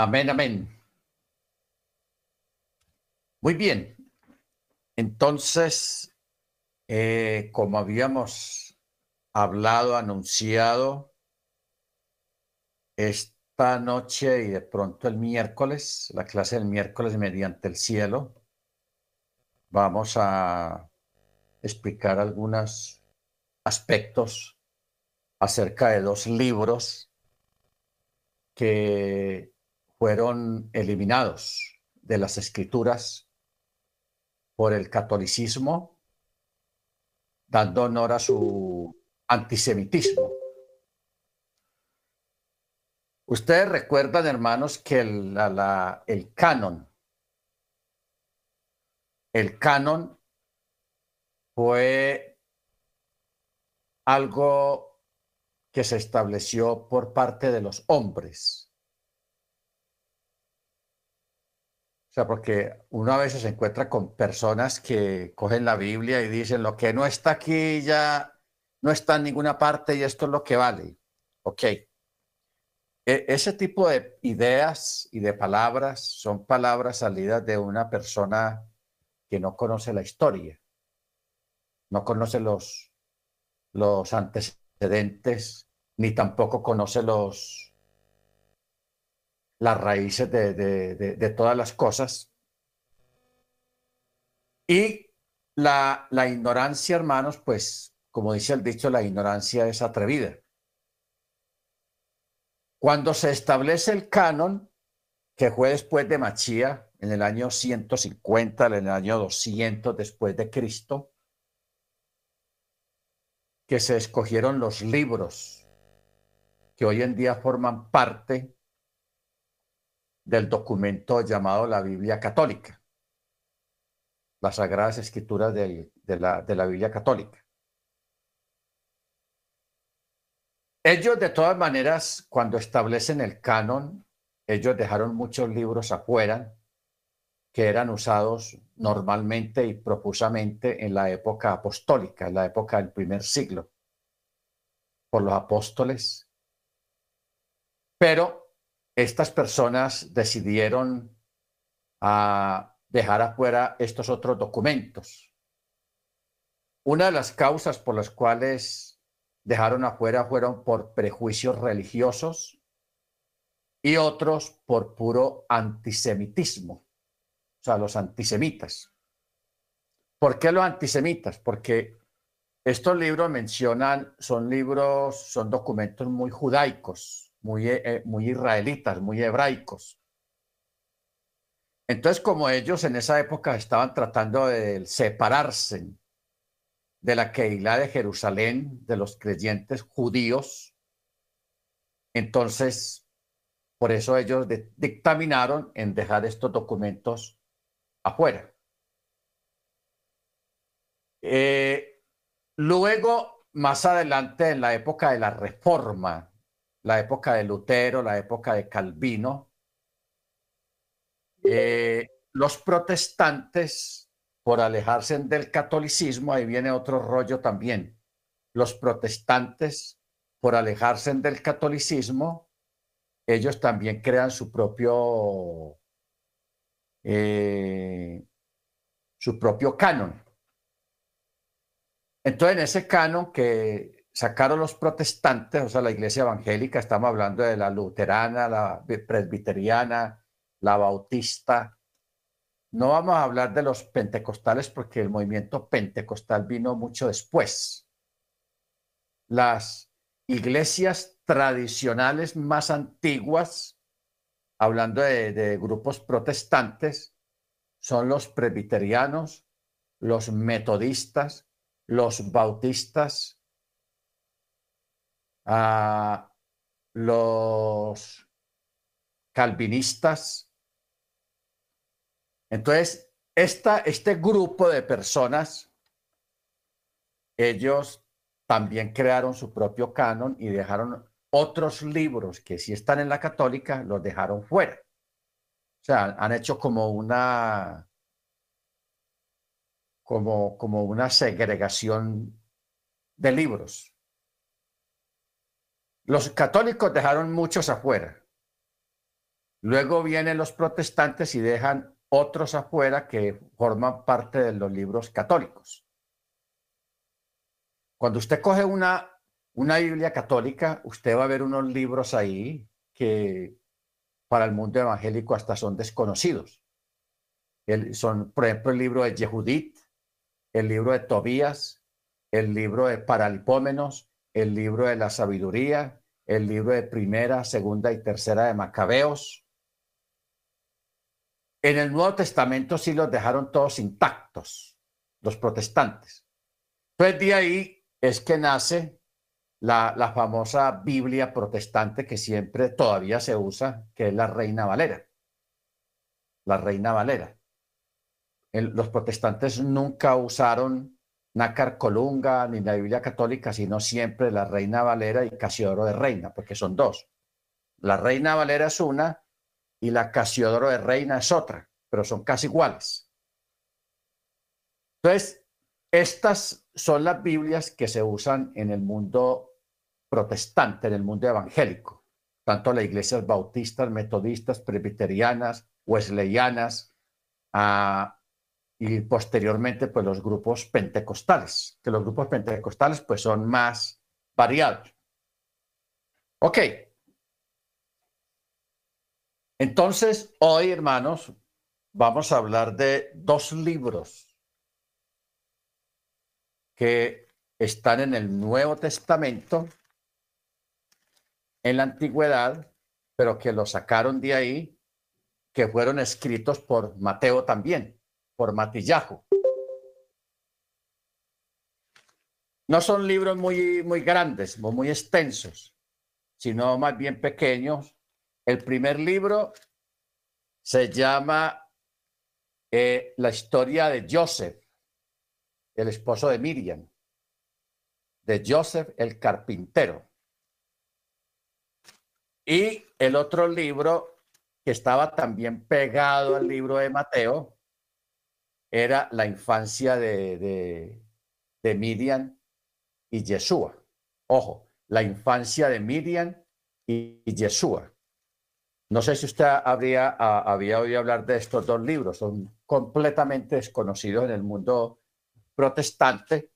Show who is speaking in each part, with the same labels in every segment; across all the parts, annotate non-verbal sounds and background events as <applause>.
Speaker 1: Amén, amén. Muy bien. Entonces, eh, como habíamos hablado, anunciado, esta noche y de pronto el miércoles, la clase del miércoles mediante el cielo, vamos a explicar algunos aspectos acerca de dos libros que fueron eliminados de las escrituras por el catolicismo, dando honor a su antisemitismo. Ustedes recuerdan, hermanos, que el, el canon, el canon fue algo que se estableció por parte de los hombres porque uno a veces se encuentra con personas que cogen la Biblia y dicen, lo que no está aquí ya no está en ninguna parte y esto es lo que vale. Ok. E, ese tipo de ideas y de palabras son palabras salidas de una persona que no conoce la historia, no conoce los, los antecedentes, ni tampoco conoce los, las raíces de, todas las cosas. Y la, la ignorancia, hermanos, pues, como dice el dicho, la ignorancia es atrevida. Cuando se establece el canon, que fue después de Machía, en el año 150, en el año 200 después de Cristo, que se escogieron los libros que hoy en día forman parte del documento llamado la Biblia Católica, las Sagradas Escrituras de, la, de la Biblia Católica. Ellos, de todas maneras, cuando establecen el canon, ellos dejaron muchos libros afuera que eran usados normalmente y profusamente en la época apostólica, en la época del primer siglo, por los apóstoles. Pero estas personas decidieron a dejar afuera estos otros documentos. Una de las causas por las cuales dejaron afuera fueron por prejuicios religiosos y otros por puro antisemitismo, o sea, los antisemitas. ¿Por qué los antisemitas? Porque estos libros mencionan, son libros, son documentos muy judaicos, muy, eh, eh, muy israelitas, muy hebraicos. Entonces, como ellos en esa época estaban tratando de separarse de la Keilah de Jerusalén, de los creyentes judíos, entonces, por eso ellos dictaminaron en dejar estos documentos afuera. Eh, luego, más adelante, en la época de la Reforma, la época de Lutero, la época de Calvino. Eh, los protestantes, por alejarse del catolicismo, ahí viene otro rollo también. Los protestantes, por alejarse del catolicismo, ellos también crean su propio, eh, su propio canon. Entonces, en ese canon que sacaron los protestantes, o sea, la iglesia evangélica, estamos hablando de la luterana, la presbiteriana, la bautista. No vamos a hablar de los pentecostales porque el movimiento pentecostal vino mucho después. Las iglesias tradicionales más antiguas, hablando de, de grupos protestantes, son los presbiterianos, los metodistas, los bautistas, a los calvinistas. Entonces, esta, este grupo de personas, ellos también crearon su propio canon y dejaron otros libros que si están en la católica, los dejaron fuera. O sea, han hecho como una, como, como una segregación de libros. Los católicos dejaron muchos afuera. Luego vienen los protestantes y dejan otros afuera que forman parte de los libros católicos. Cuando usted coge una, una Biblia católica, usted va a ver unos libros ahí que para el mundo evangélico hasta son desconocidos. son, por ejemplo, el libro de Yehudit, el libro de Tobías, el libro de Paralipómenos, el libro de la sabiduría, el libro de primera, segunda y tercera de Macabeos. En el Nuevo Testamento sí los dejaron todos intactos, los protestantes. Entonces de ahí es que nace la, la famosa Biblia protestante que siempre todavía se usa, que es la Reina Valera. La Reina Valera. los protestantes nunca usaron Nácar Colunga ni la Biblia católica, sino siempre la Reina Valera y Casiodoro de Reina, porque son dos. La Reina Valera es una y la Casiodoro de Reina es otra, pero son casi iguales. Entonces, estas son las Biblias que se usan en el mundo protestante, en el mundo evangélico, tanto las iglesias bautistas, metodistas, presbiterianas, wesleyanas, y posteriormente pues los grupos pentecostales, que los grupos pentecostales pues son más variados. Ok. Entonces, hoy, hermanos, vamos a hablar de dos libros que están en el Nuevo Testamento, en la antigüedad, pero que lo sacaron de ahí, que fueron escritos por Mateo también por Matillajo. No son libros muy, muy grandes, muy extensos, sino más bien pequeños. El primer libro se llama eh, La historia de Joseph, el esposo de Miriam, de Joseph el carpintero. Y el otro libro que estaba también pegado al libro de Mateo era la infancia de, de, Miriam y Yeshua. Ojo, la infancia de Miriam y, Yeshua. No sé si usted habría, había oído hablar de estos dos libros, son completamente desconocidos en el mundo protestante,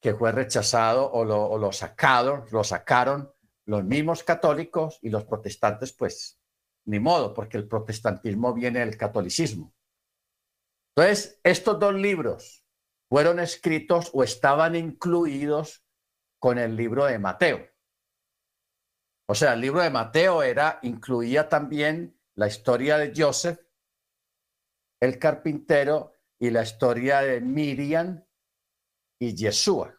Speaker 1: que fue rechazado o lo, lo sacado, lo sacaron los mismos católicos y los protestantes, pues ni modo, porque el protestantismo viene del catolicismo. Entonces, estos dos libros fueron escritos o estaban incluidos con el libro de Mateo. O sea, el libro de Mateo era, incluía también la historia de Joseph, el carpintero, y la historia de Miriam y Yeshua.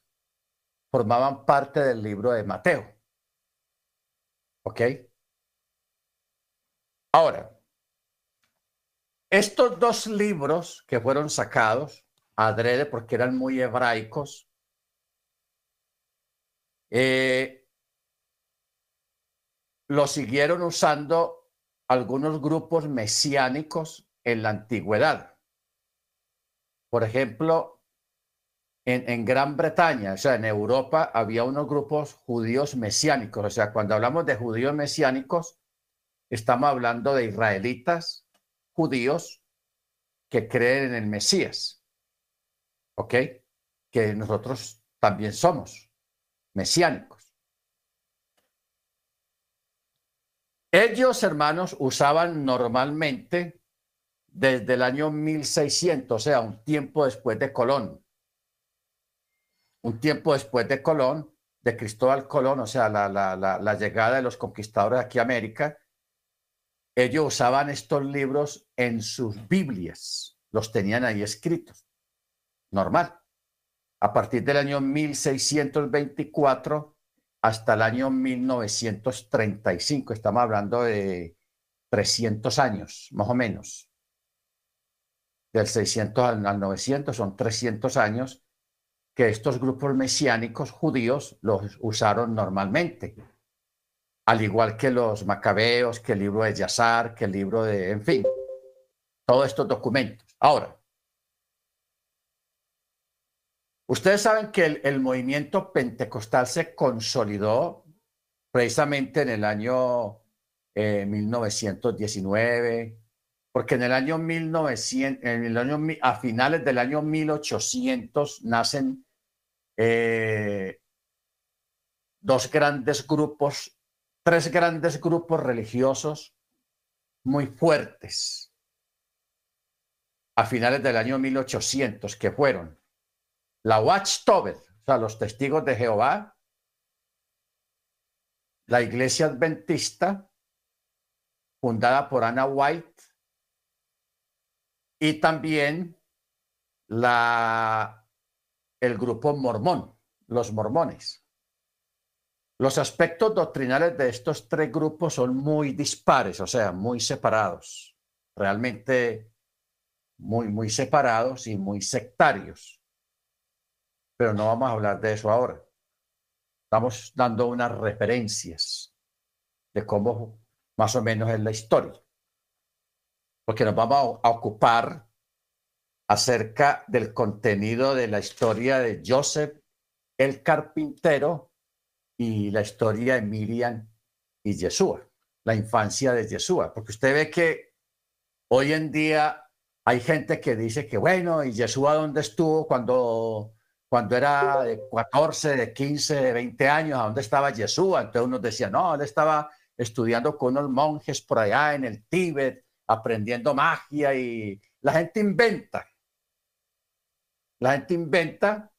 Speaker 1: Formaban parte del libro de Mateo. ¿Ok? Ahora, estos dos libros que fueron sacados adrede porque eran muy hebraicos, eh, lo siguieron usando algunos grupos mesiánicos en la antigüedad. Por ejemplo, en, en, Gran Bretaña, o sea, en Europa, había unos grupos judíos mesiánicos. O sea, cuando hablamos de judíos mesiánicos, estamos hablando de israelitas judíos que creen en el Mesías. ¿Ok? Que nosotros también somos mesiánicos. Ellos, hermanos, usaban normalmente desde el año 1600, o sea, un tiempo después de Colón. Un tiempo después de Colón, de Cristóbal Colón, o sea, la, la, llegada de los conquistadores aquí a América, ellos usaban estos libros en sus Biblias, los tenían ahí escritos. Normal. A partir del año 1624 hasta el año 1935, estamos hablando de 300 años, más o menos. Del 600 al 900 son 300 años que estos grupos mesiánicos judíos los usaron normalmente al igual que los macabeos, que el libro de Yazar, que el libro de, en fin, todos estos documentos. Ahora, ustedes saben que el, movimiento pentecostal se consolidó precisamente en el año eh, 1919, porque en el año 1900, en el año, a finales del año 1800 nacen eh, dos grandes grupos, tres grandes grupos religiosos muy fuertes a finales del año 1800, que fueron la Watchtower, o sea, los testigos de Jehová, la iglesia adventista, fundada por Anna White, y también la, el grupo mormón, los mormones. Los aspectos doctrinales de estos tres grupos son muy dispares, o sea, muy separados, realmente muy, muy separados y muy sectarios. Pero no vamos a hablar de eso ahora. Estamos dando unas referencias de cómo más o menos es la historia porque nos vamos a ocupar acerca del contenido de la historia de Joseph el carpintero y la historia de Miriam y Yeshua, la infancia de Yeshua, porque usted ve que hoy en día hay gente que dice que bueno, y Yeshua dónde estuvo cuando cuando era de 14, de 15, de 20 años, ¿a dónde estaba Yeshua? Entonces uno decía, no, él estaba estudiando con unos monjes por allá en el Tíbet aprendiendo magia y la gente inventa. La gente inventa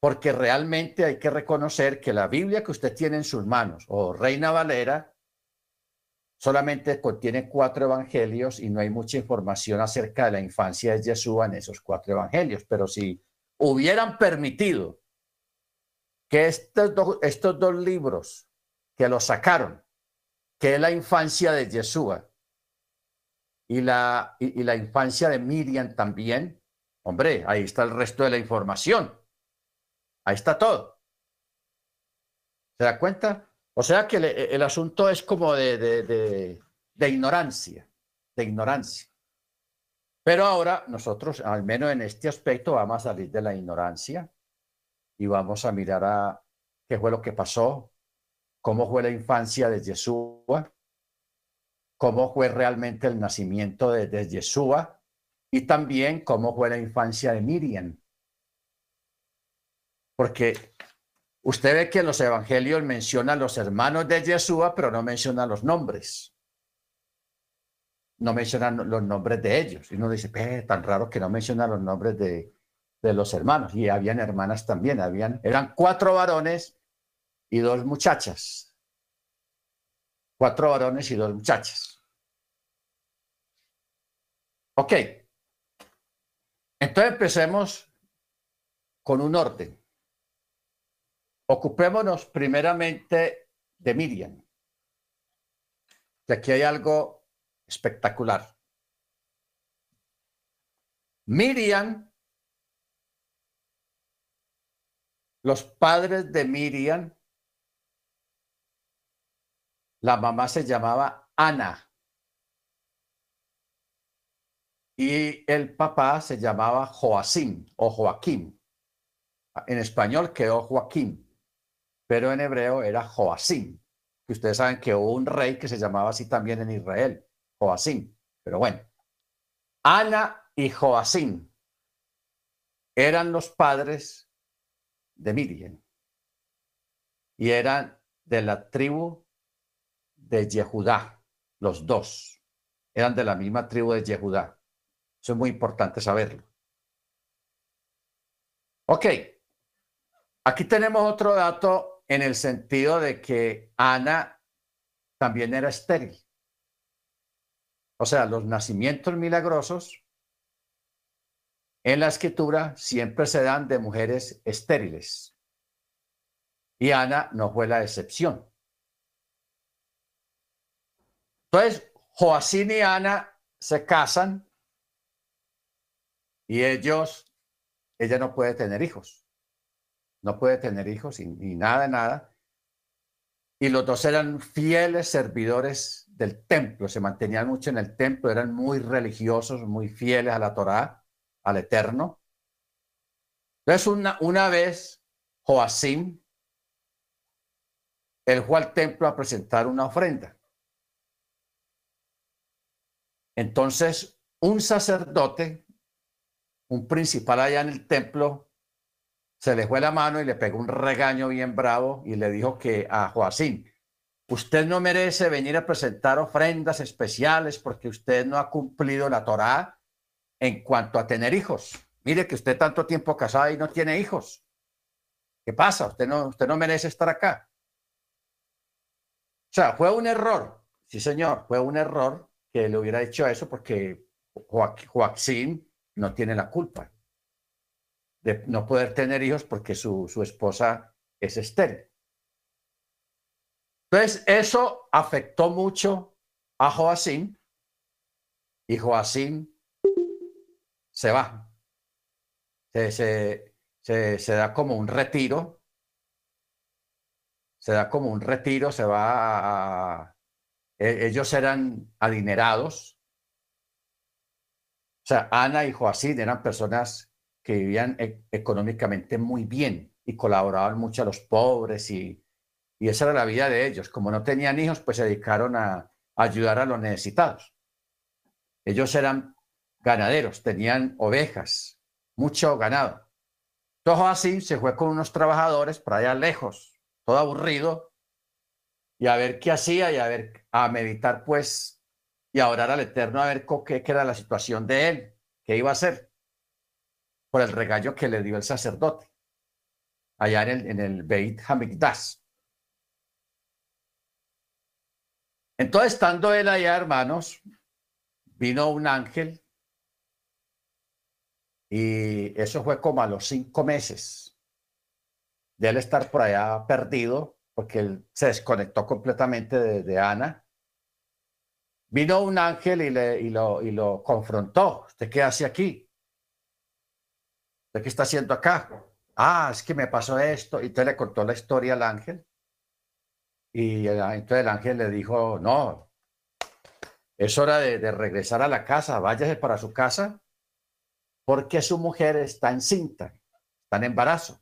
Speaker 1: porque realmente hay que reconocer que la Biblia que usted tiene en sus manos, o Reina Valera, solamente contiene cuatro evangelios y no hay mucha información acerca de la infancia de Jesús en esos cuatro evangelios. Pero si hubieran permitido que estos, estos dos libros que lo sacaron, que es la infancia de Yeshua, y la, y, la infancia de Miriam también, hombre, ahí está el resto de la información. Ahí está todo. ¿Se da cuenta? O sea que el, asunto es como de, de, de, ignorancia, de ignorancia. Pero ahora nosotros, al menos en este aspecto, vamos a salir de la ignorancia y vamos a mirar a qué fue lo que pasó, cómo fue la infancia de Yeshua, cómo fue realmente el nacimiento de, de Yeshua y también cómo fue la infancia de Miriam. Porque usted ve que los evangelios menciona a los hermanos de Yeshua, pero no menciona los nombres. No menciona los nombres de ellos. Y uno dice, tan raro que no menciona los nombres de, de los hermanos. Y habían hermanas también, habían, eran cuatro varones y dos muchachas. Cuatro varones y dos muchachas. Ok. Entonces empecemos con un orden. Ocupémonos primeramente de Miriam. Que aquí hay algo espectacular. Miriam, los padres de Miriam la mamá se llamaba Ana y el papá se llamaba Joacim o Joaquín. En español quedó Joaquín, pero en hebreo era Joacim. Que ustedes saben que hubo un rey que se llamaba así también en Israel, Joacim. Pero bueno, Ana y Joacim eran los padres de Miriam y eran de la tribu de Yehudá, los dos. Eran de la misma tribu de Yehudá. Eso es muy importante saberlo. Ok. Aquí tenemos otro dato en el sentido de que Ana también era estéril. O sea, los nacimientos milagrosos en la escritura siempre se dan de mujeres estériles. Y Ana no fue la excepción. Entonces, Joacín y Ana se casan y ellos, ella no puede tener hijos, no puede tener hijos y, nada, nada. Y los dos eran fieles servidores del templo, se mantenían mucho en el templo, eran muy religiosos, muy fieles a la Torá, al Eterno. Entonces, una, una vez, Joacim, él fue al templo a presentar una ofrenda Entonces, un sacerdote, un principal allá en el templo, se le fue la mano y le pegó un regaño bien bravo y le dijo que a Joacín, usted no merece venir a presentar ofrendas especiales porque usted no ha cumplido la Torá en cuanto a tener hijos. Mire que usted tanto tiempo casado y no tiene hijos. ¿Qué pasa? Usted no, usted no merece estar acá. O sea, fue un error. Sí, señor, fue un error que le hubiera hecho eso porque Joaquín no tiene la culpa de no poder tener hijos porque su, su esposa es estéril. Entonces, eso afectó mucho a Joacín y Joacín se va. Se, se, se, se, da como un retiro. Se da como un retiro, se va a... E, ellos eran adinerados. O sea, Ana y Joacín eran personas que vivían e-, económicamente muy bien y colaboraban mucho a los pobres y, y esa era la vida de ellos. Como no tenían hijos, pues se dedicaron a, ayudar a los necesitados. Ellos eran ganaderos, tenían ovejas, mucho ganado. Todo así se fue con unos trabajadores por allá lejos, todo aburrido, y a ver qué hacía y a ver, a meditar pues, y a orar al Eterno a ver qué, qué era la situación de él, qué iba a hacer por el regaño que le dio el sacerdote allá en el, en el Beit Hamikdash. Entonces, estando él allá, hermanos, vino un ángel y eso fue como a los cinco meses de él estar por allá perdido, porque él se desconectó completamente de, Ana. Vino un ángel y, le, y, lo, y lo confrontó. ¿Usted qué hace aquí? ¿De qué está haciendo acá? Ah, es que me pasó esto. Y entonces le contó la historia al ángel. Y entonces el ángel le dijo, no, es hora de, regresar a la casa, váyase para su casa, porque su mujer está encinta, está en embarazo.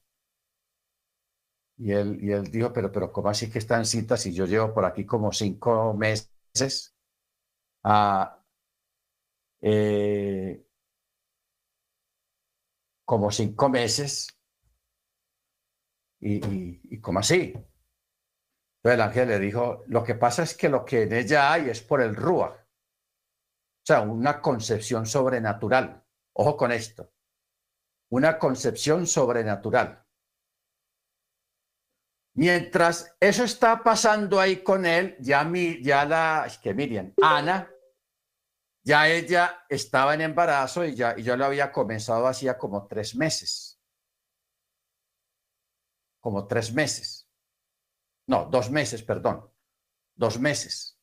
Speaker 1: Y él, y él dijo, pero, pero, ¿cómo así que está encinta si yo llevo por aquí como cinco meses? Ah, como cinco meses. Y, y, como así. Entonces el ángel le dijo, lo que pasa es que lo que en ella hay es por el Rúa. O sea, una concepción sobrenatural. Ojo con esto. Una concepción sobrenatural. Mientras eso está pasando ahí con él, ya, mi, ya la, es que Miriam, Ana, ya ella estaba en embarazo y ya y yo lo había comenzado hacía como tres meses. Como tres meses. No, dos meses, perdón. Dos meses.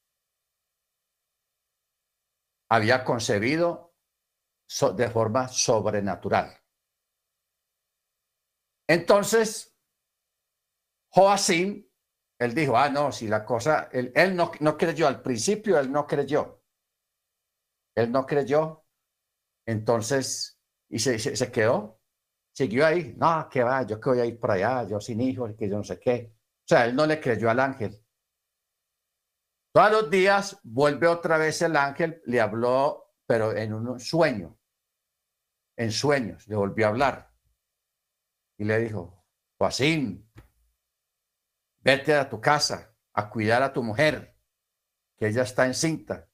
Speaker 1: Había concebido de forma sobrenatural. Entonces, Joacim, él dijo, ah, no, si la cosa, él, él no, no creyó al principio, él no creyó. Él no creyó, entonces, y se, se, quedó, siguió ahí, no, que va, yo que voy a ir por allá, yo sin hijos, que yo no sé qué. O sea, él no le creyó al ángel. Todos los días vuelve otra vez el ángel, le habló, pero en un sueño, en sueños, le volvió a hablar. Y le dijo, Joacín, vete a tu casa a cuidar a tu mujer, que ella está encinta.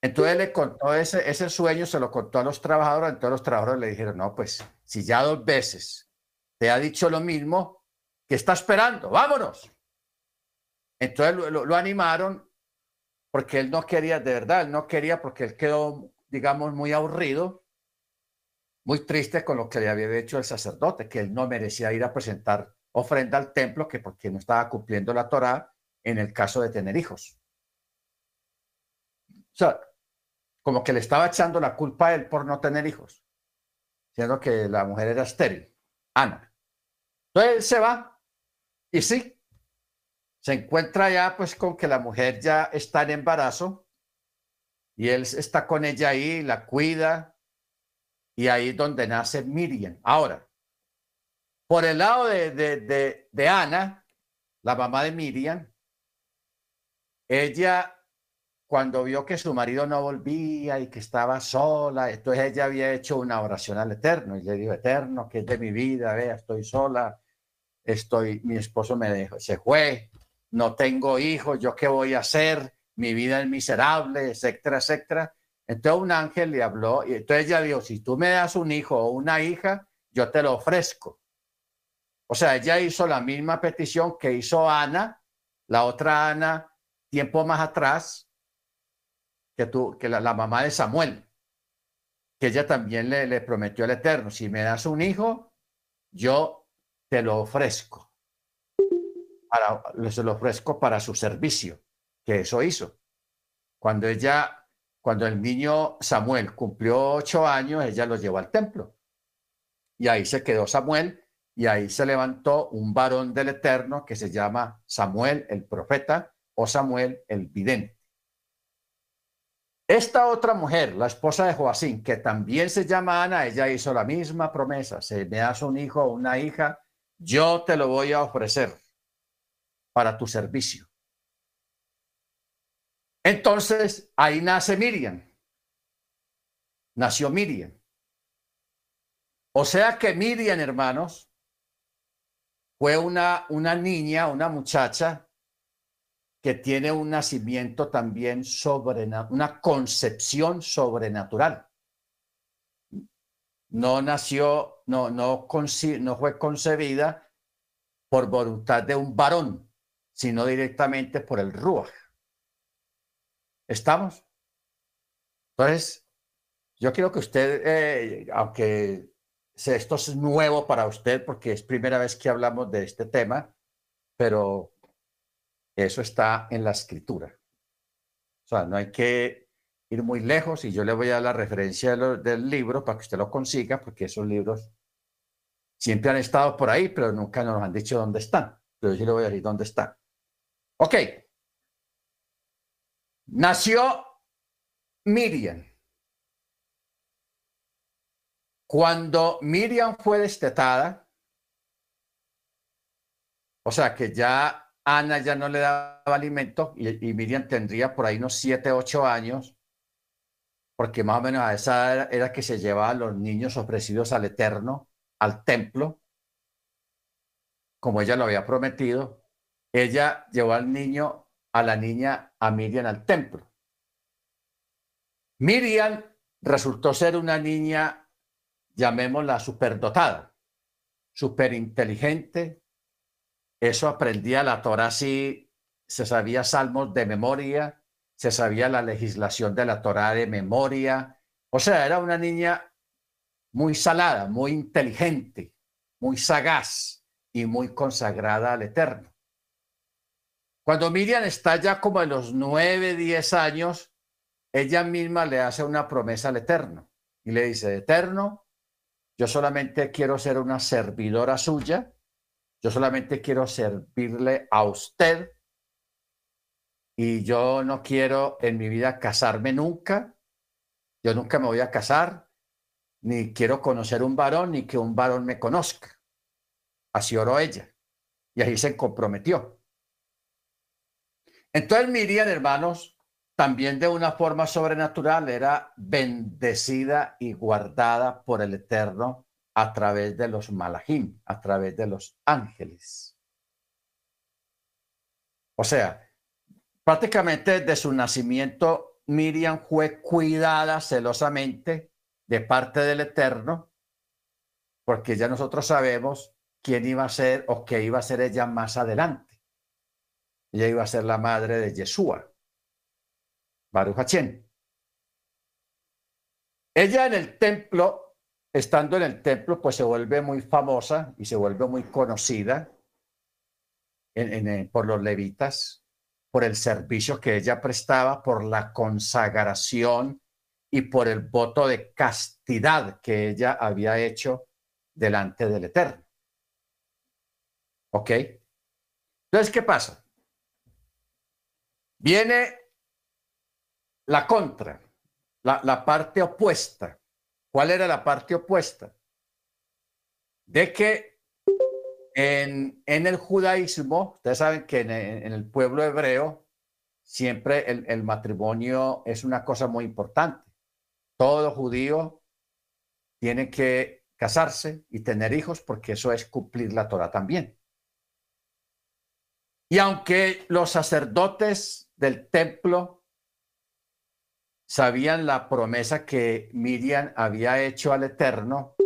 Speaker 1: Entonces le contó ese, sueño, se lo contó a los trabajadores, entonces los trabajadores le dijeron, no, pues si ya dos veces te ha dicho lo mismo, ¿qué está esperando? Vámonos. Entonces lo, lo, animaron porque él no quería, de verdad, él no quería porque él quedó, digamos, muy aburrido, muy triste con lo que le había hecho el sacerdote, que él no merecía ir a presentar ofrenda al templo, que porque no estaba cumpliendo la Torá en el caso de tener hijos. O sea, como que le estaba echando la culpa a él por no tener hijos, siendo que la mujer era estéril, Ana. Entonces él se va y sí, se encuentra ya pues con que la mujer ya está en embarazo y él está con ella ahí, la cuida y ahí es donde nace Miriam. Ahora, por el lado de, de, de Ana, la mamá de Miriam, ella cuando vio que su marido no volvía y que estaba sola, entonces ella había hecho una oración al Eterno y le dijo, Eterno, que es de mi vida, vea, estoy sola, estoy, mi esposo me dejó, se fue, no tengo hijos, ¿yo qué voy a hacer? Mi vida es miserable, etcétera, etcétera. Entonces un ángel le habló y entonces ella dijo, si tú me das un hijo o una hija, yo te lo ofrezco. O sea, ella hizo la misma petición que hizo Ana, la otra Ana, tiempo más atrás, que, tú, que la, mamá de Samuel, que ella también le, le prometió al Eterno, si me das un hijo, yo te lo ofrezco. Para, se lo ofrezco para su servicio, que eso hizo. Cuando ella, cuando el niño Samuel cumplió ocho años, ella lo llevó al templo. Y ahí se quedó Samuel y ahí se levantó un varón del Eterno que se llama Samuel el profeta o Samuel el vidente. Esta otra mujer, la esposa de Joacín, que también se llama Ana, ella hizo la misma promesa. Si me das un hijo o una hija, yo te lo voy a ofrecer para tu servicio. Entonces, ahí nace Miriam. Nació Miriam. O sea que Miriam, hermanos, fue una, una niña, una muchacha que tiene un nacimiento también sobrenatural, una concepción sobrenatural. No nació, no, no, no fue concebida por voluntad de un varón, sino directamente por el Ruach. ¿Estamos? Entonces, yo quiero que usted, eh, aunque esto es nuevo para usted, porque es primera vez que hablamos de este tema, pero eso está en la escritura. O sea, no hay que ir muy lejos y yo le voy a dar la referencia del libro para que usted lo consiga, porque esos libros siempre han estado por ahí, pero nunca nos han dicho dónde están. Pero yo le voy a decir dónde están. Ok. Nació Miriam. Cuando Miriam fue destetada, o sea que ya Ana ya no le daba alimento y, Miriam tendría por ahí unos siete, ocho años, porque más o menos a esa edad era que se llevaban los niños ofrecidos al Eterno, al templo, como ella lo había prometido. Ella llevó al niño, a la niña, a Miriam al templo. Miriam resultó ser una niña, llamémosla superdotada, superinteligente, eso aprendía la Torah así, se sabía salmos de memoria, se sabía la legislación de la Torah de memoria. O sea, era una niña muy salada, muy inteligente, muy sagaz y muy consagrada al Eterno. Cuando Miriam está ya como en los nueve, diez años, ella misma le hace una promesa al Eterno y le dice, Eterno, yo solamente quiero ser una servidora suya yo solamente quiero servirle a usted y yo no quiero en mi vida casarme nunca. Yo nunca me voy a casar, ni quiero conocer un varón, ni que un varón me conozca. Así oró ella. Y ahí se comprometió. Entonces Miriam, hermanos, también de una forma sobrenatural era bendecida y guardada por el Eterno a través de los malajim, a través de los ángeles. O sea, prácticamente desde su nacimiento, Miriam fue cuidada celosamente de parte del Eterno, porque ya nosotros sabemos quién iba a ser o qué iba a ser ella más adelante. Ella iba a ser la madre de Yeshua, Baruch Ella en el templo estando en el templo, pues se vuelve muy famosa y se vuelve muy conocida por los levitas, por el servicio que ella prestaba, por la consagración y por el voto de castidad que ella había hecho delante del Eterno. ¿Ok? Entonces, ¿qué pasa? Viene la contra, la, la parte opuesta ¿Cuál era la parte opuesta? De que en, el judaísmo, ustedes saben que en, el pueblo hebreo siempre el, matrimonio es una cosa muy importante. Todo judío tiene que casarse y tener hijos porque eso es cumplir la Torah también. Y aunque los sacerdotes del templo sabían la promesa que Miriam había hecho al Eterno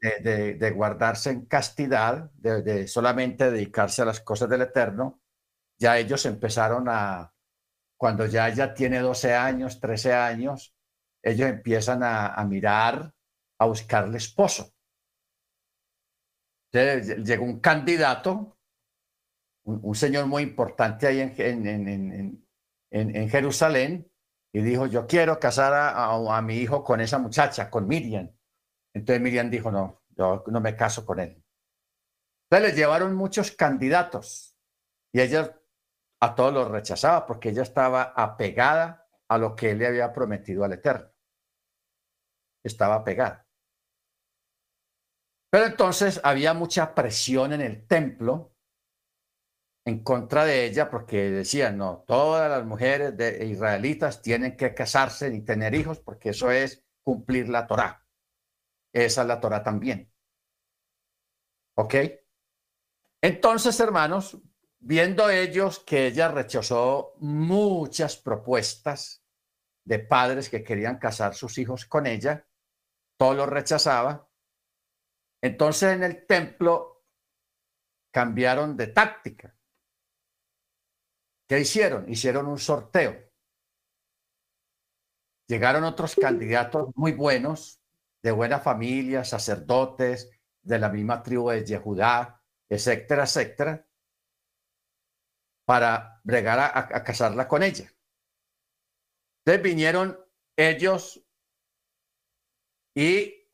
Speaker 1: de, guardarse en castidad, de, solamente dedicarse a las cosas del Eterno, ya ellos empezaron a, cuando ya ella tiene 12 años, 13 años, ellos empiezan a, mirar, a buscarle esposo. llegó un candidato, un, señor muy importante ahí en, en, Jerusalén, y dijo, yo quiero casar a, mi hijo con esa muchacha, con Miriam. Entonces Miriam dijo, no, yo no me caso con él. Entonces le llevaron muchos candidatos y ella a todos los rechazaba porque ella estaba apegada a lo que él le había prometido al Eterno. Estaba apegada. Pero entonces había mucha presión en el templo en contra de ella porque decían, no, todas las mujeres de israelitas tienen que casarse y tener hijos porque eso es cumplir la Torá. Esa es la Torah también. ¿Ok? Entonces, hermanos, viendo ellos que ella rechazó muchas propuestas de padres que querían casar sus hijos con ella, todo lo rechazaba. Entonces en el templo cambiaron de táctica. ¿Qué hicieron? Hicieron un sorteo. Llegaron otros candidatos muy buenos de buena familia, sacerdotes de la misma tribu de Yehudá, etcétera, etcétera, para bregar a, casarla con ella. Entonces vinieron ellos y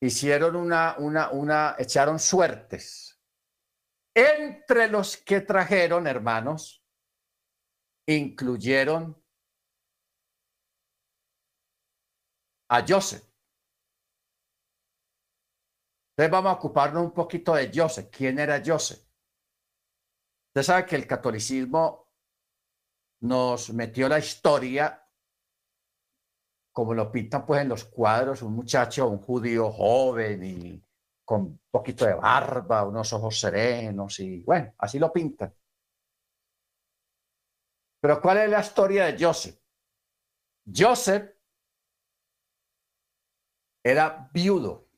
Speaker 1: hicieron una, una, una, echaron suertes. Entre los que trajeron, hermanos, incluyeron a Joseph. Entonces vamos a ocuparnos un poquito de Joseph. ¿Quién era Joseph? Usted sabe que el catolicismo nos metió la historia, como lo pintan pues en los cuadros, un muchacho, un judío joven y con un poquito de barba, unos ojos serenos y bueno, así lo pintan. Pero ¿cuál es la historia de Joseph? Joseph era viudo.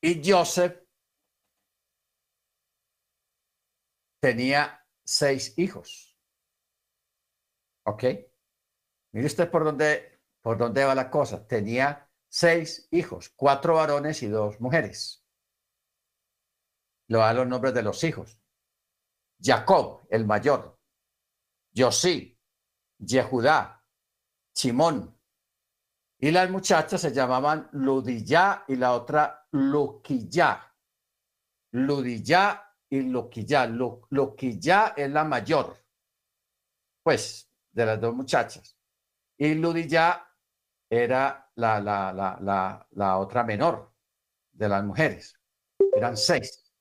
Speaker 1: Y Joseph tenía seis hijos. ¿Ok? Mire usted por dónde, por dónde va la cosa. Tenía seis hijos, cuatro varones y dos mujeres. Lo da los nombres de los hijos. Jacob, el mayor. Josí, Yehudá, Simón. Y las muchachas se llamaban Ludillá y la otra Loquilla. Ludilla y Loquilla. Loquilla es la mayor, pues, de las dos muchachas. Y Ludilla era la, la, la, la, otra menor de las mujeres. Eran seis.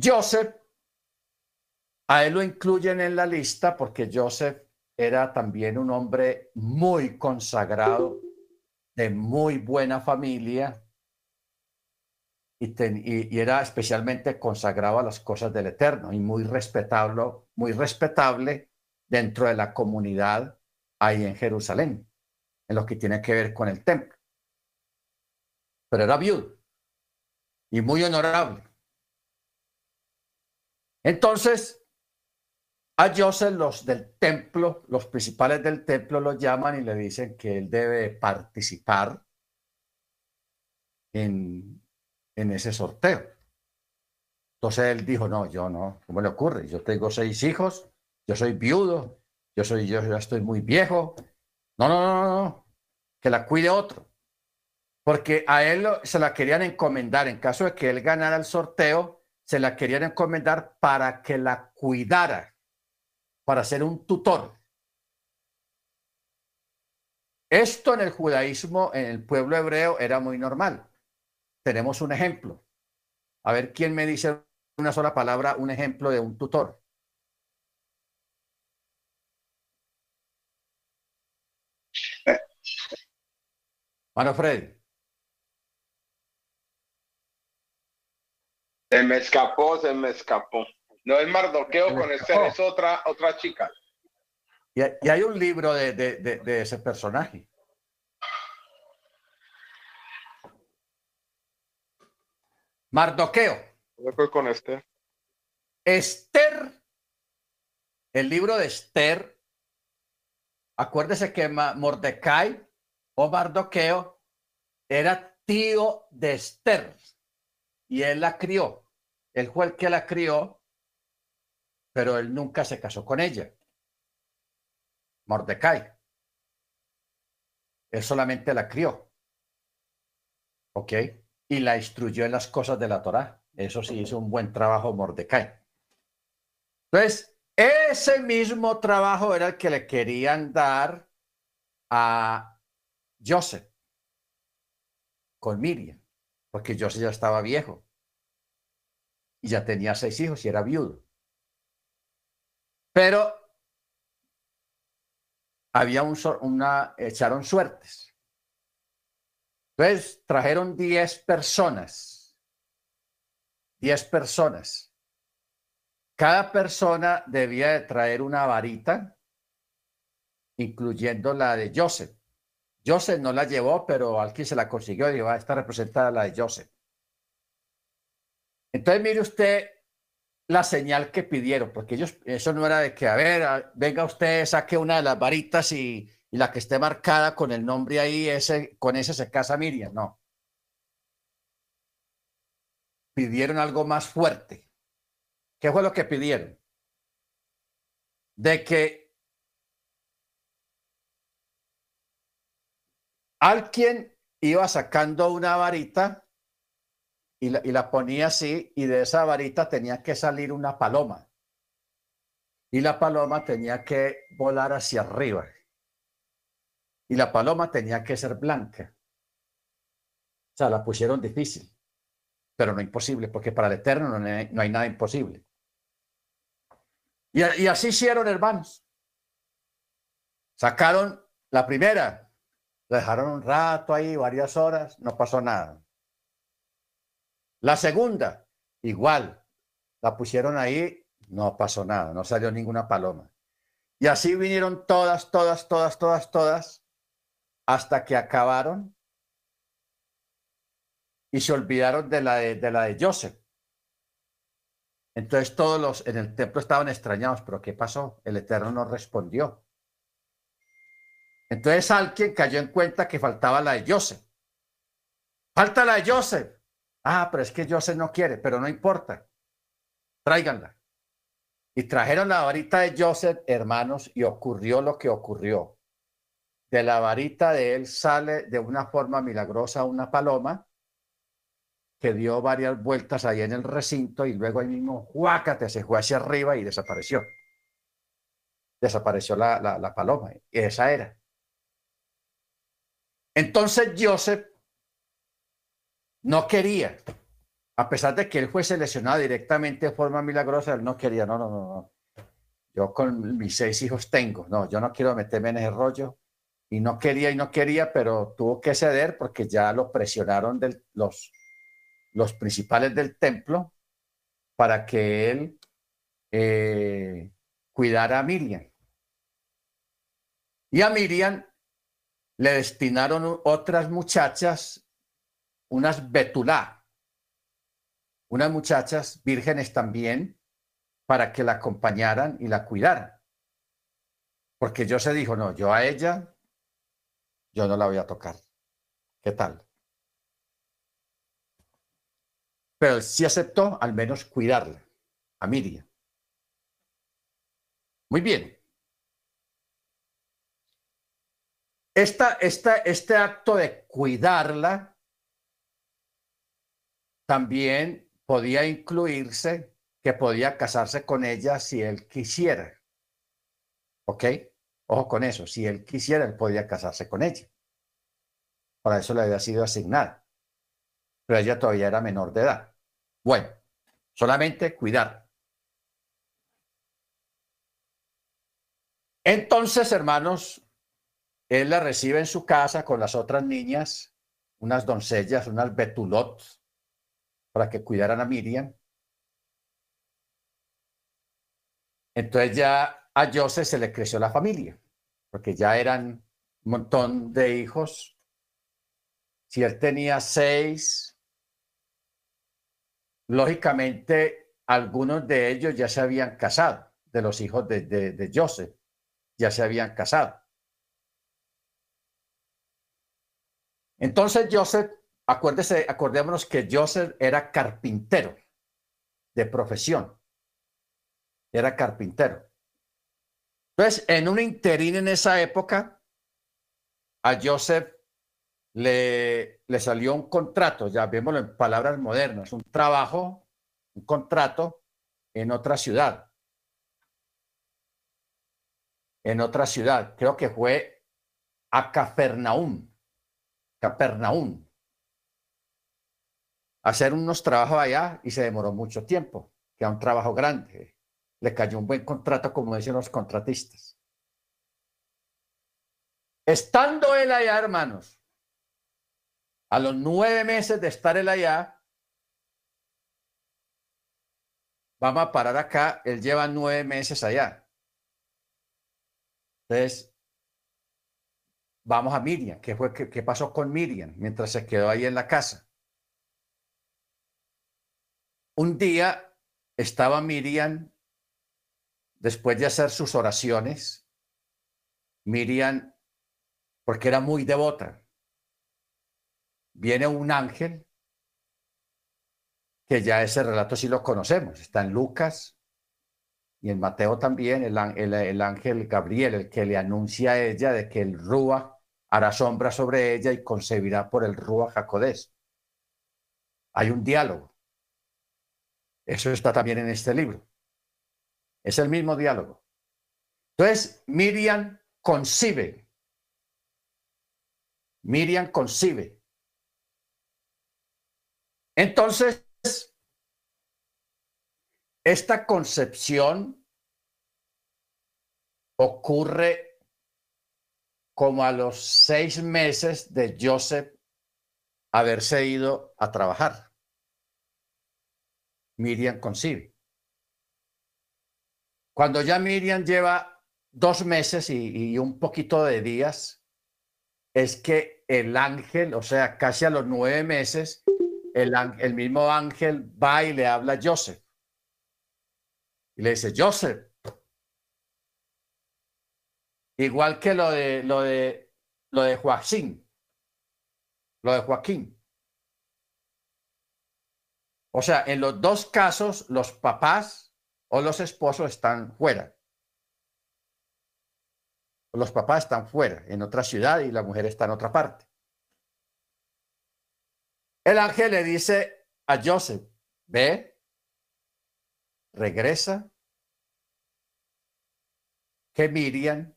Speaker 1: Joseph, a él lo incluyen en la lista porque Joseph era también un hombre muy consagrado, de muy buena familia, y, era especialmente consagrado a las cosas del Eterno y muy respetable, muy respetable dentro de la comunidad ahí en Jerusalén, en lo que tiene que ver con el templo. Pero era viudo y muy honorable. Entonces, a Joseph los del templo, los principales del templo lo llaman y le dicen que él debe participar en, en ese sorteo. Entonces él dijo, no, yo no, ¿cómo le ocurre? Yo tengo seis hijos, yo soy viudo, yo soy, yo ya estoy muy viejo. No, no, no, no, que la cuide otro. Porque a él se la querían encomendar, en caso de que él ganara el sorteo, se la querían encomendar para que la cuidara para ser un tutor. Esto en el judaísmo, en el pueblo hebreo, era muy normal. Tenemos un ejemplo. A ver quién me dice una sola palabra, un ejemplo de un tutor. Mano Freddy.
Speaker 2: Se me escapó, se me escapó. No es Mardoqueo con Esther, es otra, otra chica.
Speaker 1: Y, hay un libro de, de, ese personaje. Mardoqueo.
Speaker 2: con Esther.
Speaker 1: Esther, el libro de Esther, acuérdese que Mordecai o Mardoqueo era tío de Esther y él la crió. Él fue el que la crió, pero él nunca se casó con ella. Mordecai. Él solamente la crió. ¿Ok? Y la instruyó en las cosas de la Torá. Eso sí hizo un buen trabajo Mordecai. Entonces, ese mismo trabajo era el que le querían dar a Joseph con Miriam porque José ya estaba viejo y ya tenía seis hijos y era viudo. Pero había un, una, echaron suertes. Entonces trajeron diez personas, diez personas. Cada persona debía de traer una varita, incluyendo la de Joseph. Joseph no la llevó, pero alguien se la consiguió y dijo, ah, esta representada la de Joseph. Entonces, mire usted la señal que pidieron, porque ellos, eso no era de que, a ver, venga usted, saque una de las varitas y, y la que esté marcada con el nombre ahí, ese, con ese se casa Miriam, no. Pidieron algo más fuerte. ¿Qué fue lo que pidieron? De que Alguien iba sacando una varita y la, ponía así y de esa varita tenía que salir una paloma. Y la paloma tenía que volar hacia arriba. Y la paloma tenía que ser blanca. O sea, la pusieron difícil, pero no imposible, porque para el Eterno no hay, nada imposible. Y, y así hicieron, hermanos. Sacaron la primera, la dejaron un rato ahí, varias horas, no pasó nada. La segunda, igual, la pusieron ahí, no pasó nada, no salió ninguna paloma. Y así vinieron todas, todas, todas, todas, todas, hasta que acabaron y se olvidaron de la de, de la de Joseph. Entonces todos los en el templo estaban extrañados, pero ¿qué pasó? El Eterno no respondió. Entonces alguien cayó en cuenta que faltaba la de Joseph. Falta la de Joseph. Ah, pero es que Joseph no quiere, pero no importa. Tráiganla. Y trajeron la varita de Joseph, hermanos, y ocurrió lo que ocurrió. De la varita de él sale de una forma milagrosa una paloma que dio varias vueltas ahí en el recinto y luego ahí mismo, juácate, se fue hacia arriba y desapareció. Desapareció la, la, la paloma. Esa era. Entonces Joseph no quería, a pesar de que él fue seleccionado directamente de forma milagrosa, él no quería, no, no, no, no. Yo con mis seis hijos tengo, no, yo no quiero meterme en ese rollo. Y no quería y no quería, pero tuvo que ceder porque ya lo presionaron los, los principales del templo para que él eh, cuidara a Miriam. Y a Miriam le destinaron otras muchachas, unas betulá, unas muchachas vírgenes también, para que la acompañaran y la cuidaran. Porque yo se dijo, no, yo a ella, yo no la voy a tocar. ¿Qué tal? Pero sí aceptó al menos cuidarla, a Miriam. Muy bien. Esta, este acto de cuidarla también podía incluirse que podía casarse con ella si él quisiera. ¿Ok? Ojo con eso, si él quisiera, él podía casarse con ella. Para eso le había sido asignada. Pero ella todavía era menor de edad. Bueno, solamente cuidar. Entonces, hermanos, él la recibe en su casa con las otras niñas, unas doncellas, unas betulot, para que cuidaran a Miriam. Entonces ya a Joseph se le creció la familia, porque ya eran un montón de hijos. Si él tenía seis, lógicamente algunos de ellos ya se habían casado, de los hijos de, de Joseph, ya se habían casado. Entonces Joseph, acuérdese, acordémonos que Joseph era carpintero de profesión. Era carpintero. Entonces, en un interín en esa época, a Joseph le, le salió un contrato, ya vémoslo en palabras modernas, un trabajo, un contrato en otra ciudad. En otra ciudad, creo que fue a Capernaum. Capernaum, hacer unos trabajos allá y se demoró mucho tiempo, que era un trabajo grande. Le cayó un buen contrato, como dicen los contratistas. Estando él allá, hermanos, a los nueve meses de estar él allá, vamos a parar acá, él lleva nueve meses allá. Entonces, Vamos a Miriam. ¿Qué, fue, qué, pasó con Miriam mientras se quedó ahí en la casa? Un día estaba Miriam, después de hacer sus oraciones, Miriam, porque era muy devota, viene un ángel, que ya ese relato sí lo conocemos, está en Lucas y en Mateo también, el, el ángel Gabriel, el que le anuncia a ella de que el Rúa hará sombra sobre ella y concebirá por el Rúa Jacodés. Hay un diálogo. Eso está también en este libro. Es el mismo diálogo. Entonces, Miriam concibe. Miriam concibe. Entonces, esta concepción ocurre como a los seis meses de Joseph haberse ido a trabajar. Miriam concibe. Cuando ya Miriam lleva dos meses y, un poquito de días, es que el ángel, o sea, casi a los nueve meses, el, el mismo ángel va y le habla a Joseph. Y le dice, Joseph, Igual que lo de lo de lo de Joaquín. Lo de Joaquín. O sea, en los dos casos, los papás o los esposos están fuera. Los papás están fuera, en otra ciudad, y la mujer está en otra parte. El ángel le dice a Joseph, ve, regresa, que Miriam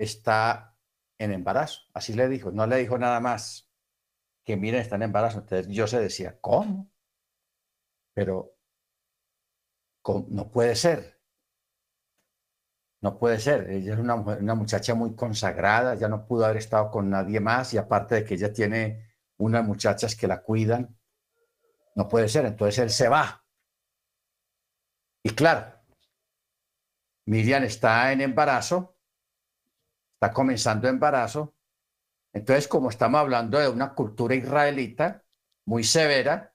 Speaker 1: está en embarazo. Así le dijo, no le dijo nada más que miren, está en embarazo. Entonces yo se decía, ¿cómo? Pero no puede ser. No puede ser. Ella es una, una muchacha muy consagrada, ya no pudo haber estado con nadie más y aparte de que ella tiene unas muchachas que la cuidan, no puede ser. Entonces él se va. Y claro, Miriam está en embarazo está comenzando embarazo. Entonces, como estamos hablando de una cultura israelita muy severa,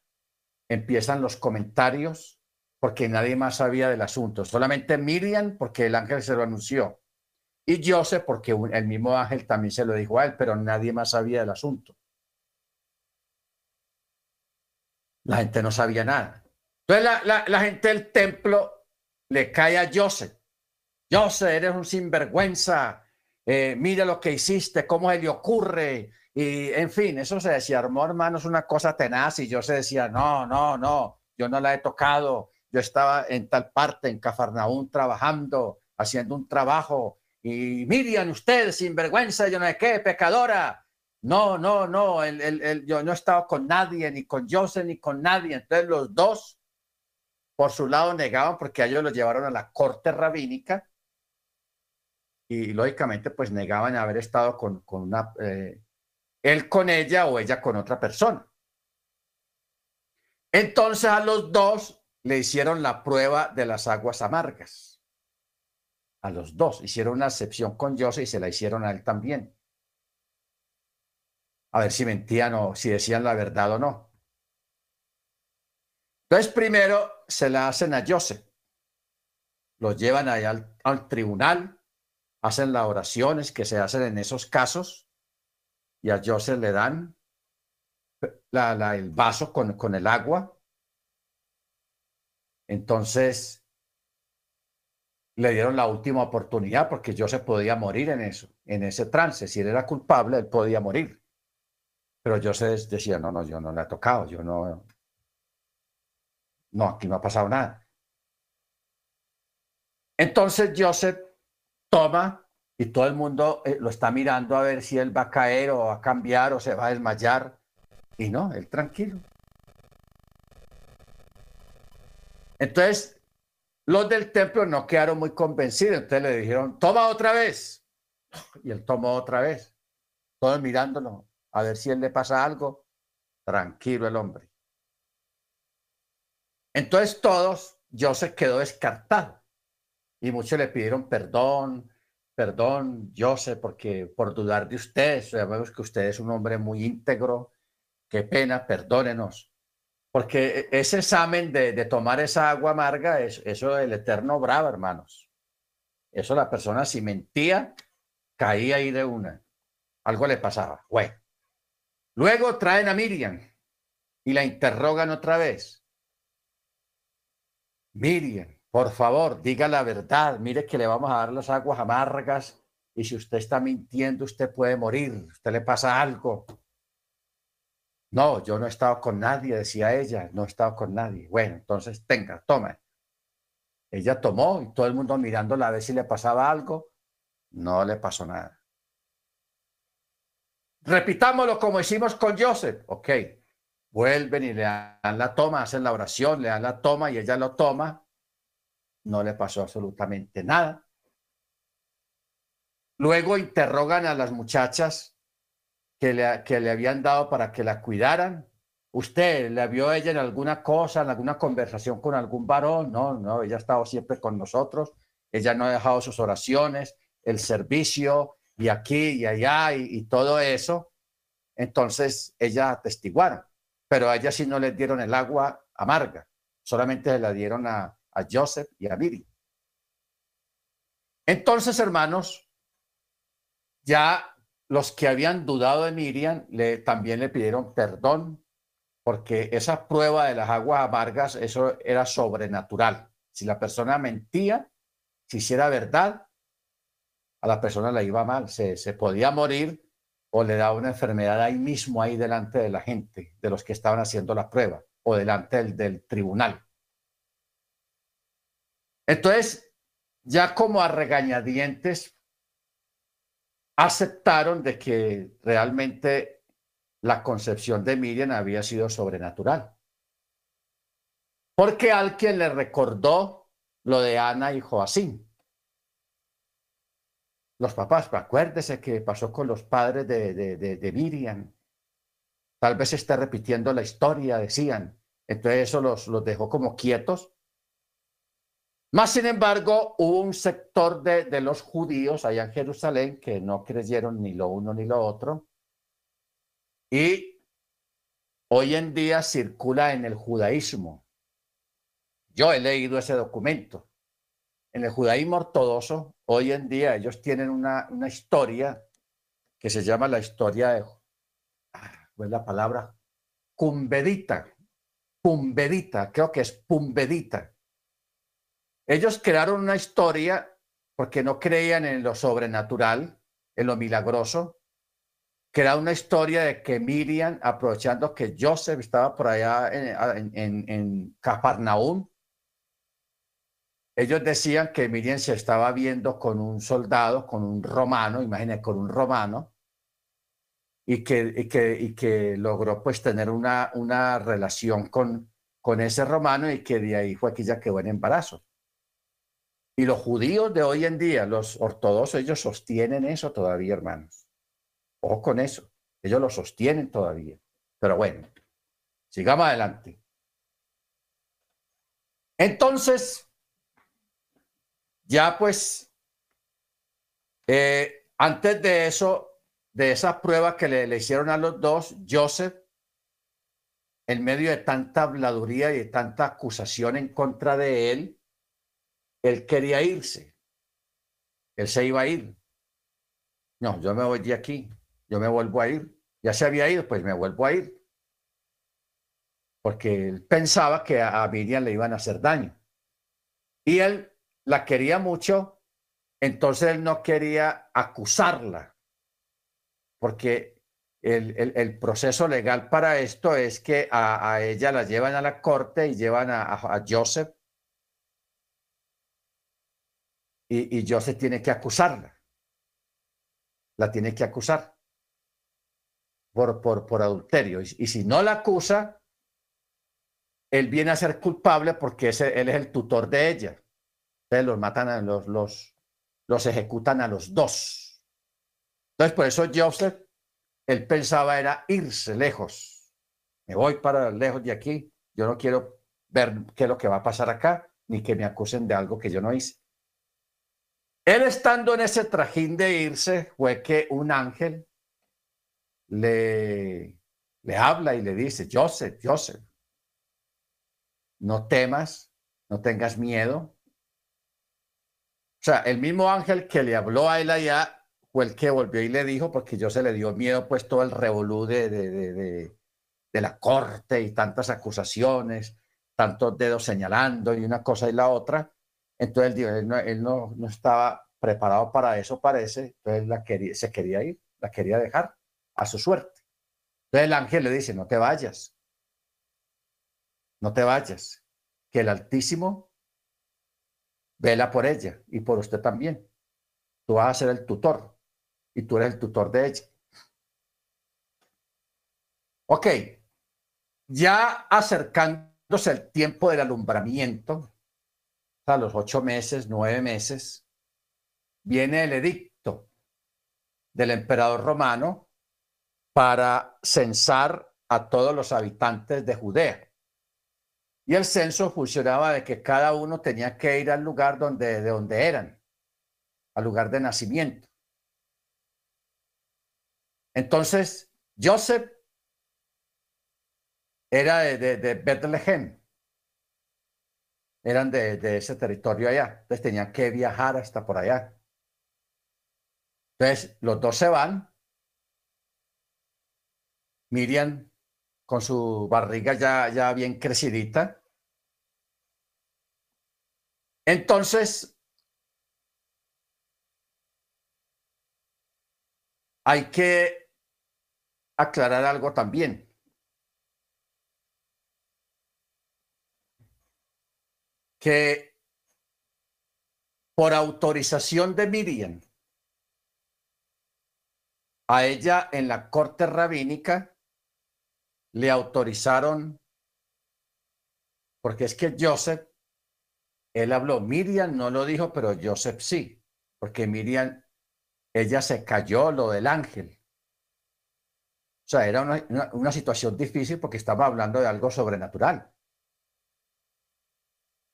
Speaker 1: empiezan los comentarios porque nadie más sabía del asunto. Solamente Miriam porque el ángel se lo anunció. Y Joseph porque el mismo ángel también se lo dijo a él, pero nadie más sabía del asunto. La gente no sabía nada. Entonces la, la, la gente del templo le cae a Joseph. Joseph, eres un sinvergüenza, eh, mira lo que hiciste, cómo se le ocurre, y en fin, eso se decía, armó hermanos una cosa tenaz. Y yo se decía, no, no, no, yo no la he tocado, yo estaba en tal parte, en Cafarnaún, trabajando, haciendo un trabajo, y Miriam, usted, sinvergüenza, yo no sé qué, pecadora, no, no, no, el, yo no he estado con nadie, ni con Joseph, ni con nadie. Entonces los dos, por su lado, negaban porque ellos los llevaron a la corte rabínica y lógicamente pues negaban haber estado con, con una, eh, él con ella o ella con otra persona. Entonces a los dos le hicieron la prueba de las aguas amargas. A los dos hicieron una excepción con Joseph y se la hicieron a él también. A ver si mentían o si decían la verdad o no. Entonces primero se la hacen a Joseph. Lo llevan allá al, al tribunal hacen las oraciones que se hacen en esos casos y a Joseph le dan el vaso con, con el agua. Entonces le dieron la última oportunidad porque Joseph podía morir en eso, en ese trance. Si él era culpable, él podía morir. Pero Joseph decía, no, no, yo no le he tocado, yo no, no, aquí no ha pasado nada. Entonces Joseph toma y todo el mundo eh, lo está mirando a ver si él va a caer o va a cambiar o se va a desmayar. Y no, él tranquilo. Entonces, los del templo no quedaron muy convencidos. Entonces le dijeron, toma otra vez. Y él tomó otra vez. Todos mirándolo, a ver si él le pasa algo. Tranquilo el hombre. Entonces todos, se quedó descartado. Y muchos le pidieron perdón, perdón, yo sé, porque por dudar de usted, sabemos que usted es un hombre muy íntegro, qué pena, perdónenos. Porque e, ese examen de, tomar esa agua amarga, es, eso el eterno bravo, hermanos. Eso la persona si mentía, caía ahí de una. Algo le pasaba. Bueno. Luego traen a Miriam y la interrogan otra vez. Miriam, por favor, diga la verdad. Mire que le vamos a dar las aguas amargas y si usted está mintiendo, usted puede morir. Usted le pasa algo. No, yo no he estado con nadie, decía ella. No he estado con nadie. Bueno, entonces tenga, toma. Ella tomó y todo el mundo mirándola a ver si le pasaba algo. No le pasó nada. Repitámoslo como hicimos con Joseph. Ok. Vuelven y le dan la toma, hacen la oración, le dan la toma y ella lo toma no le pasó absolutamente nada. Luego interrogan a las muchachas que le, que le habían dado para que la cuidaran. ¿Usted la vio ella en alguna cosa, en alguna conversación con algún varón? No, no, ella ha estado siempre con nosotros. Ella no ha dejado sus oraciones, el servicio y aquí y allá y, todo eso. Entonces ella atestiguaron, pero a ella sí no le dieron el agua amarga, solamente la dieron a, a Joseph y a Miriam. Entonces, hermanos, ya los que habían dudado de Miriam le, también le pidieron perdón porque esa prueba de las aguas amargas, eso era sobrenatural. Si la persona mentía, si hiciera verdad, a la persona le iba mal, se, se podía morir o le daba una enfermedad ahí mismo, ahí delante de la gente, de los que estaban haciendo la prueba, o delante del, del tribunal. Entonces, ya como a regañadientes, aceptaron de que realmente la concepción de Miriam había sido sobrenatural. Porque alguien le recordó lo de Ana y Joacín. Los papás, acuérdese que pasó con los padres de, de Miriam. Tal vez esté repitiendo la historia, decían. Entonces eso los, los dejó como quietos más sin embargo, hubo un sector de, los judíos allá en Jerusalén que no creyeron ni lo uno ni lo otro. Y hoy en día circula en el judaísmo. Yo he leído ese documento. En el judaísmo ortodoxo, hoy en día ellos tienen una, una historia que se llama la historia de, ah, ¿cuál la palabra? Cumbedita. Pumbedita, creo que es pumbedita ellos crearon una historia porque no creían en lo sobrenatural, en lo milagroso. Crearon una historia de que Miriam, aprovechando que Joseph estaba por allá en, en, ellos decían que Miriam se estaba viendo con un soldado, con un romano, imagínense, con un romano, y que, que, y que logró pues tener una, una relación con, con ese romano y que de ahí fue que ya quedó en embarazo. Y los judíos de hoy en día, los ortodoxos, ellos sostienen eso todavía, hermanos. Ojo con eso. Ellos lo sostienen todavía. Pero bueno, sigamos adelante. Entonces, ya pues, eh, antes de eso, de esa prueba que le, le hicieron a los dos, Joseph, en medio de tanta habladuría y de tanta acusación en contra de él, él quería irse. Él se iba a ir. No, yo me voy de aquí. Yo me vuelvo a ir. Ya se había ido, pues me vuelvo a ir. Porque él pensaba que a Miriam le iban a hacer daño. Y él la quería mucho, entonces él no quería acusarla. Porque el, proceso legal para esto es que a, ella la llevan a la corte y llevan a Joseph y, y Joseph tiene que acusarla. La tiene que acusar por, por, por adulterio. Y, si no la acusa, él viene a ser culpable porque ese, él es el tutor de ella. Entonces los matan, a los, los, los ejecutan a los dos. Entonces por eso Joseph, él pensaba era irse lejos. Me voy para lejos de aquí. Yo no quiero ver qué es lo que va a pasar acá, ni que me acusen de algo que yo no hice. Él estando en ese trajín de irse, fue que un ángel le, le habla y le dice, Joseph, Joseph, no temas, no tengas miedo. O sea, el mismo ángel que le habló a él allá fue el que volvió y le dijo, porque yo se le dio miedo, pues todo el revolú de, de, de, de la corte y tantas acusaciones, tantos dedos señalando y una cosa y la otra. Entonces él, él, no, no, estaba preparado para eso, parece. Entonces la quería, se quería ir, la quería dejar a su suerte. Entonces el ángel le dice, no te vayas, no te vayas, que el Altísimo vela por ella y por usted también. Tú vas a ser el tutor y tú eres el tutor de ella. Ok, ya acercándose el tiempo del alumbramiento, a los ocho meses, nueve meses, viene el edicto del emperador romano para censar a todos los habitantes de Judea. Y el censo funcionaba de que cada uno tenía que ir al lugar donde, de donde eran, al lugar de nacimiento. Entonces, Joseph era de, de, Bethlehem, eran de, ese territorio allá. Entonces tenían que viajar hasta por allá. Entonces los dos se van. Miriam con su barriga ya, ya bien crecidita. Entonces, hay que aclarar algo también. Que por autorización de Miriam, a ella en la corte rabínica le autorizaron, porque es que Joseph, él habló, Miriam no lo dijo, pero Joseph sí, porque Miriam, ella se cayó lo del ángel. O sea, era una, una situación difícil porque estaba hablando de algo sobrenatural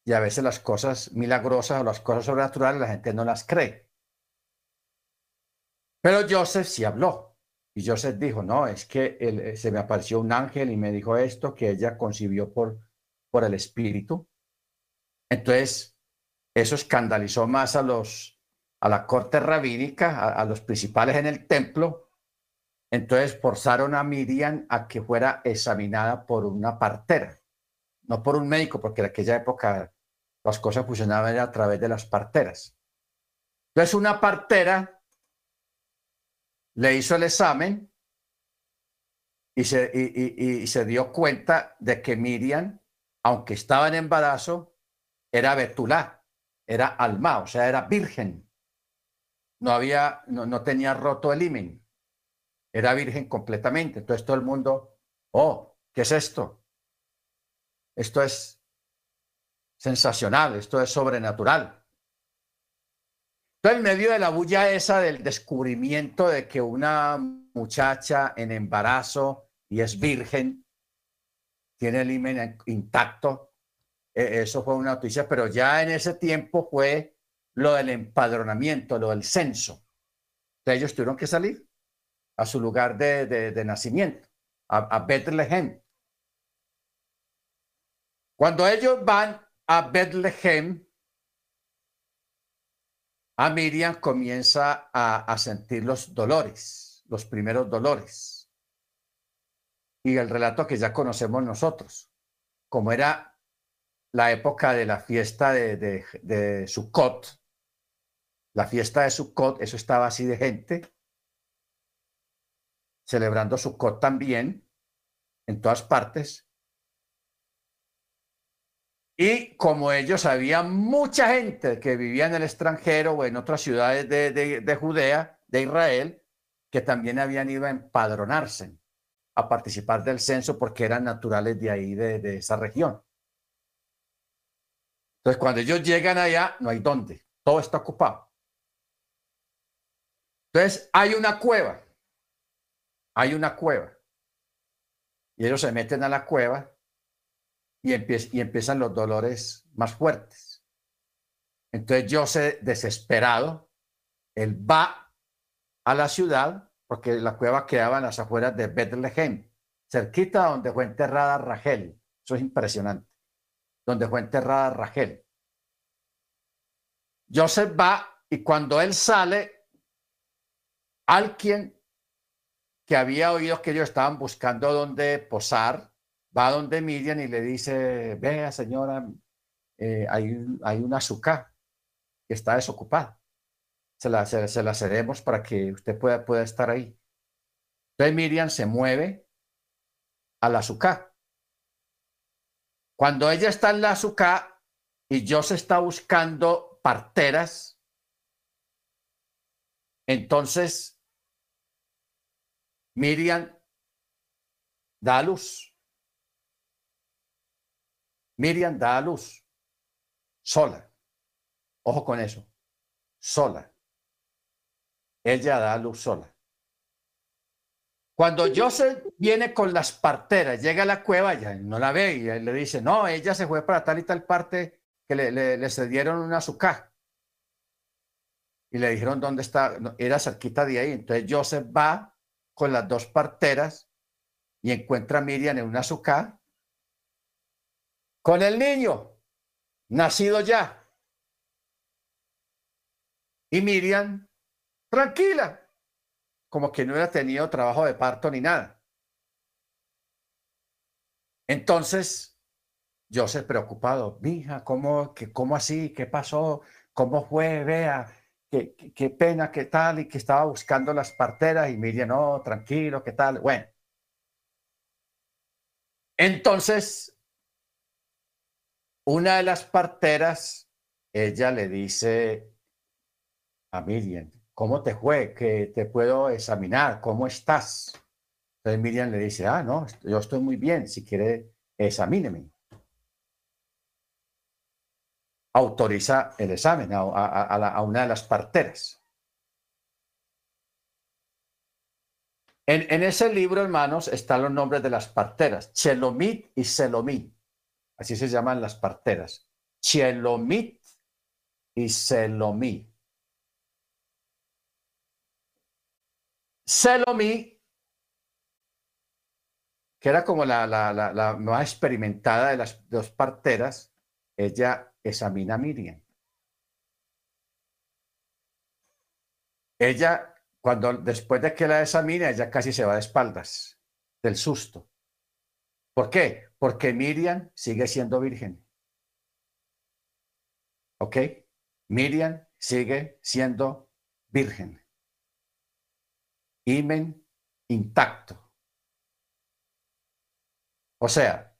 Speaker 1: y a veces las cosas milagrosas o las cosas sobrenaturales la gente no las cree. Pero Joseph sí habló. Y Joseph dijo, no, es que eh, se me apareció un ángel y me dijo esto que ella concibió por, por el Espíritu. Entonces, eso escandalizó más a los a la corte rabínica, a, a los principales en el templo. Entonces forzaron a Miriam a que fuera examinada por una partera no por un médico, porque en aquella época las cosas funcionaban a través de las parteras. Entonces una partera le hizo el examen y se, y, se dio cuenta de que Miriam, aunque estaba en embarazo, era betulá, era alma, o sea, era virgen. No había, no, no tenía roto el himen. era virgen completamente. Entonces todo el mundo, oh, ¿qué es esto? Esto es sensacional, esto es sobrenatural. Entonces, en medio de la bulla esa del descubrimiento de que una muchacha en embarazo y es virgen, tiene el himen intacto, e, eso fue una noticia, pero ya en ese tiempo fue lo del empadronamiento, lo del censo. Entonces ellos tuvieron que salir a su lugar de, nacimiento, a, a Bethlehem. Cuando ellos van a Bethlehem, a Miriam comienza a, sentir los dolores, los primeros dolores. Y el relato que ya conocemos nosotros, como era la época de la fiesta de, de, de Sukkot, la fiesta de Sukkot, eso estaba así de gente, celebrando Sukkot también, en todas partes. Y como ellos había mucha gente que vivía en el extranjero o en otras ciudades de, Judea, de Israel, que también habían ido a empadronarse, a participar del censo porque eran naturales de ahí, de, de esa región. Entonces, cuando ellos llegan allá, no hay dónde, todo está ocupado. Entonces, hay una cueva, hay una cueva. Y ellos se meten a la cueva y, empiezan los dolores más fuertes. Entonces, José, desesperado, él va a la ciudad, porque la cueva quedaba en las afueras de Bethlehem, cerquita donde fue enterrada Rachel. Eso es impresionante. Donde fue enterrada Rachel. Joseph va y cuando él sale, Alguien que había oído que ellos estaban buscando dónde posar, va donde Miriam y le dice, vea señora, eh, hay, hay una azúcar que está desocupada. Se la, se, la cedemos para que usted pueda, pueda estar ahí. Entonces Miriam se mueve a la azúcar. Cuando ella está en la azúcar y yo se está buscando parteras, entonces Miriam da a luz. Miriam da a luz sola. Ojo con eso. Sola. Ella da a luz sola. Cuando Joseph viene con las parteras, llega a la cueva, ya no la ve y le dice, no, ella se fue para tal y tal parte que le, le, cedieron una azúcar. Y le dijeron dónde está, era cerquita de ahí. Entonces Joseph va con las dos parteras y encuentra a Miriam en un azúcar con el niño nacido ya. Y Miriam, tranquila, como que no hubiera tenido trabajo de parto ni nada. Entonces, yo se preocupado, mija, ¿cómo, que, ¿cómo así? ¿Qué pasó? ¿Cómo fue? Vea, qué, pena, qué tal, y que estaba buscando las parteras y Miriam, no, tranquilo, qué tal. Bueno. Entonces, una de las parteras, ella le dice a Miriam, ¿cómo te fue? Que te puedo examinar, ¿cómo estás? Miriam le dice, ah, no, yo estoy muy bien, si quiere, examíneme autoriza el examen a, una de las parteras. En, ese libro, hermanos, están los nombres de las parteras, Chelomit y Selomit. Así se llaman las parteras. Chelomit y Selomit. Selomit, que era como la, la más experimentada de las dos parteras, ella examina a Miriam. Ella, cuando después de que la examina, ella casi se va de espaldas del susto. ¿Por qué? Porque Miriam sigue siendo virgen. ¿Ok? Miriam sigue siendo virgen. Imen intacto. O sea,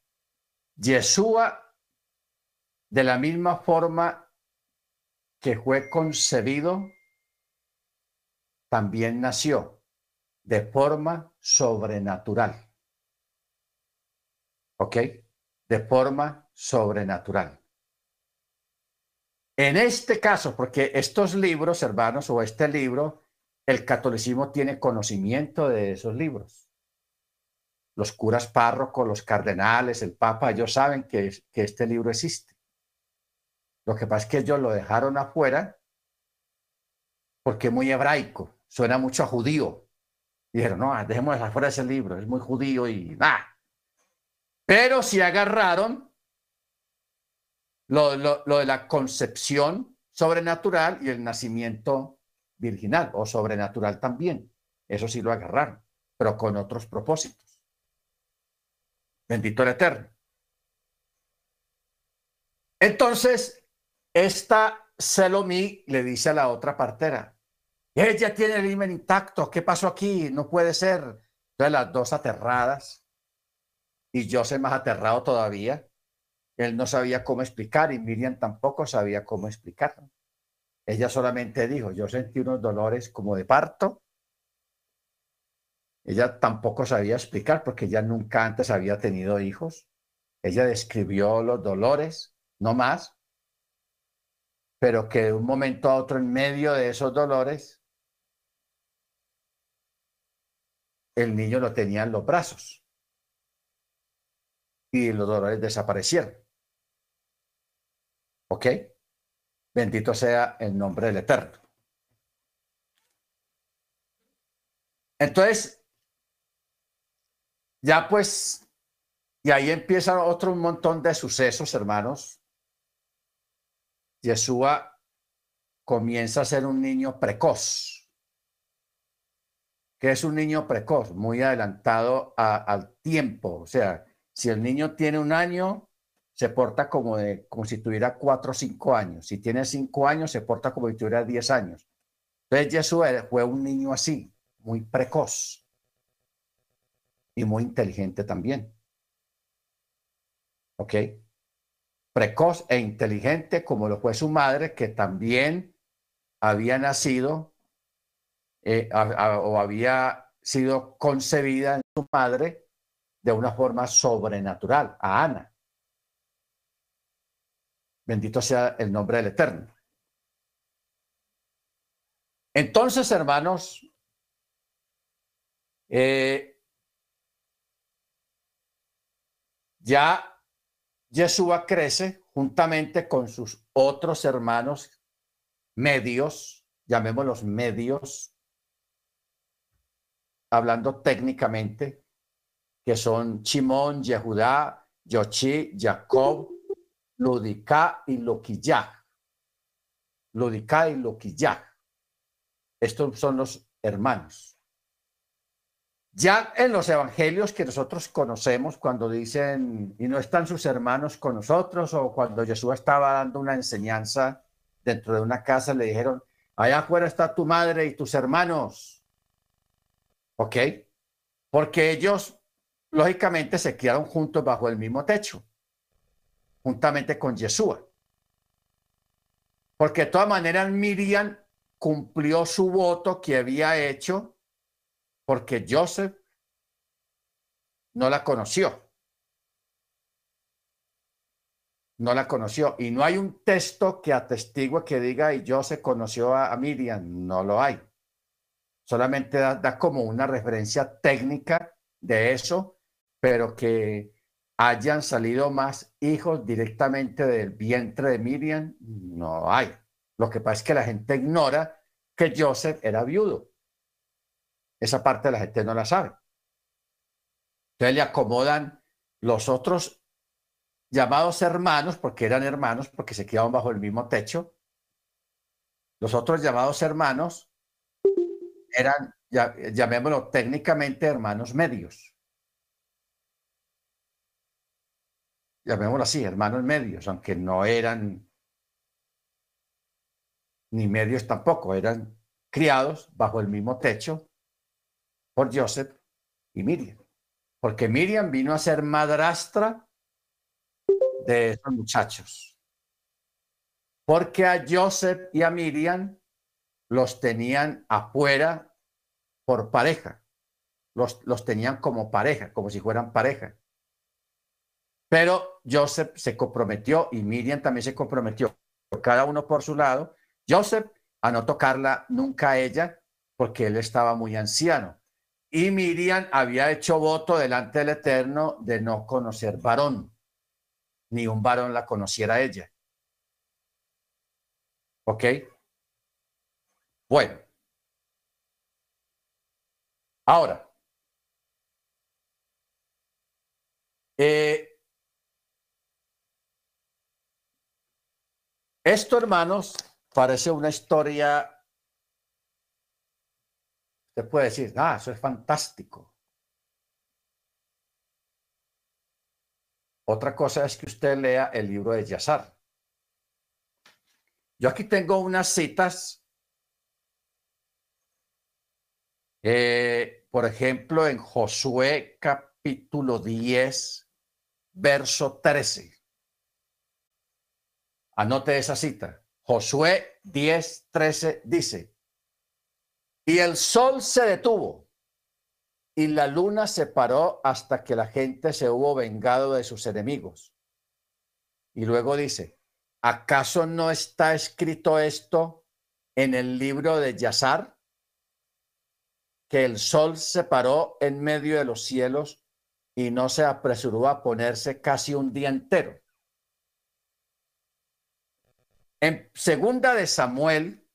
Speaker 1: Yeshua de la misma forma que fue concebido, también nació. de forma sobrenatural. ¿Ok? De forma sobrenatural. En este caso, porque estos libros, hermanos, o este libro, el catolicismo tiene conocimiento de esos libros. Los curas párrocos, los cardenales, el papa, ellos saben que, que este libro existe. Lo que pasa es que ellos lo dejaron afuera porque es muy hebraico, suena mucho a judío. dijeron, no, dejemos afuera ese libro, es muy judío y nada. Pero si agarraron lo, lo, de la concepción sobrenatural y el nacimiento virginal o sobrenatural también. Eso sí lo agarraron, pero con otros propósitos. Bendito el Eterno. Entonces, esta Selomí le dice a la otra partera, ella tiene el himen intacto, ¿qué pasó aquí? No puede ser. Entonces las dos aterradas y yo soy más aterrado todavía él no sabía cómo explicar y Miriam tampoco sabía cómo explicar. Ella solamente dijo, yo sentí unos dolores como de parto. Ella tampoco sabía explicar porque ella nunca antes había tenido hijos. Ella describió los dolores, no más, pero que de un momento a otro en medio de esos dolores, el niño lo tenía en los brazos y los dolores desaparecieron. ¿Ok? Bendito sea el nombre del Eterno. Entonces, ya pues, y ahí empieza otro montón de sucesos, hermanos. Yeshua comienza a ser un niño precoz. ¿Qué es un niño precoz? Muy adelantado al tiempo. O sea, si el niño tiene un año, se porta como, como si tuviera cuatro o cinco años. Si tiene cinco años, se porta como si tuviera diez años. Entonces Jesús fue un niño así, muy precoz y muy inteligente también. ¿Ok? Precoz e inteligente como lo fue su madre, que también había nacido eh, o había sido concebida en su madre de una forma sobrenatural, a Ana. Bendito sea el nombre del Eterno. Entonces, hermanos, eh, ya Yeshua crece juntamente con sus otros hermanos medios, llamémoslos medios, hablando técnicamente, que son Chimón, Yehudá, Yochi, Jacob, Lodica y Loquillá. Lodica y Loquillá. Estos son los hermanos. Ya en los evangelios que nosotros conocemos, cuando dicen, y no están sus hermanos con nosotros, o cuando Jesús estaba dando una enseñanza dentro de una casa, le dijeron, allá afuera está tu madre y tus hermanos. ¿Ok? Porque ellos, lógicamente, se quedaron juntos bajo el mismo techo juntamente con Yeshua. Porque de todas maneras Miriam cumplió su voto que había hecho porque Joseph no la conoció. No la conoció. Y no hay un texto que atestigue que diga y Joseph conoció a, Miriam. No lo hay. Solamente da como una referencia técnica de eso, pero que hayan salido más hijos directamente del vientre de Miriam, no hay. Lo que pasa es que la gente ignora que Joseph era viudo. Esa parte la gente no la sabe. Entonces le acomodan los otros llamados hermanos, porque eran hermanos, porque se quedaban bajo el mismo techo. Los otros llamados hermanos eran, llamémoslo técnicamente, hermanos medios. Llamémoslo así, hermanos medios, aunque no eran ni medios tampoco, eran criados bajo el mismo techo por Joseph y Miriam. Porque Miriam vino a ser madrastra de esos muchachos. Porque a Joseph y a Miriam los tenían afuera por pareja. los, los tenían como pareja, como si fueran pareja. Pero Joseph se comprometió y Miriam también se comprometió, cada uno por su lado. Joseph a no tocarla nunca a ella porque él estaba muy anciano. Y Miriam había hecho voto delante del Eterno de no conocer varón, ni un varón la conociera a ella. ¿Ok? Bueno. Ahora, eh, esto, hermanos, parece una historia, se puede decir, ah, eso es fantástico. Otra cosa es que usted lea el libro de Yazar. Yo aquí tengo unas citas, eh, por ejemplo, en Josué capítulo 10, verso 13. Anote esa cita. Josué 10, 13 dice, y el sol se detuvo y la luna se paró hasta que la gente se hubo vengado de sus enemigos. Y luego dice, ¿acaso no está escrito esto en el libro de Yazar? Que el sol se paró en medio de los cielos y no se apresuró a ponerse casi un día entero. En segunda de Samuel,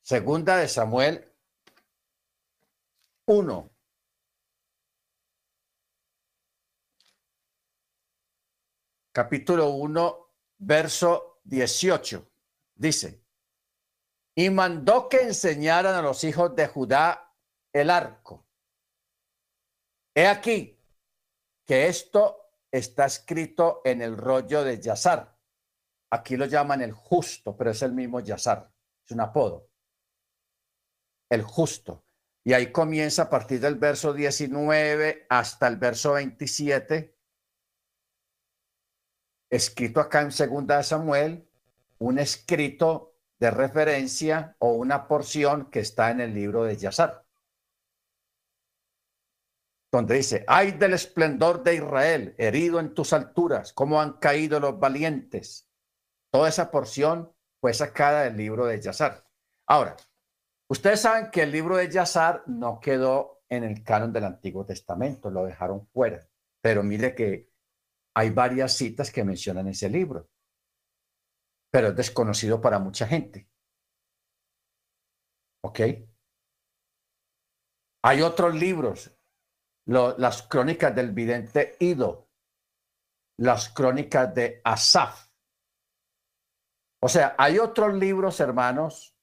Speaker 1: segunda de Samuel 1, capítulo 1, verso 18. Dice, y mandó que enseñaran a los hijos de Judá el arco. He aquí que esto está escrito en el rollo de Yazar. Aquí lo llaman el justo, pero es el mismo Yazar, es un apodo. El justo. Y ahí comienza a partir del verso 19 hasta el verso 27 escrito acá en Segunda Samuel, un escrito de referencia o una porción que está en el libro de Yazar, donde dice, ay del esplendor de Israel, herido en tus alturas, cómo han caído los valientes. Toda esa porción fue sacada del libro de Yazar. Ahora, ustedes saben que el libro de Yazar no quedó en el canon del Antiguo Testamento, lo dejaron fuera, pero mire que hay varias citas que mencionan ese libro, pero es desconocido para mucha gente. ¿Ok? Hay otros libros, las crónicas del vidente Ido, las crónicas de Asaf. O sea, hay otros libros, hermanos,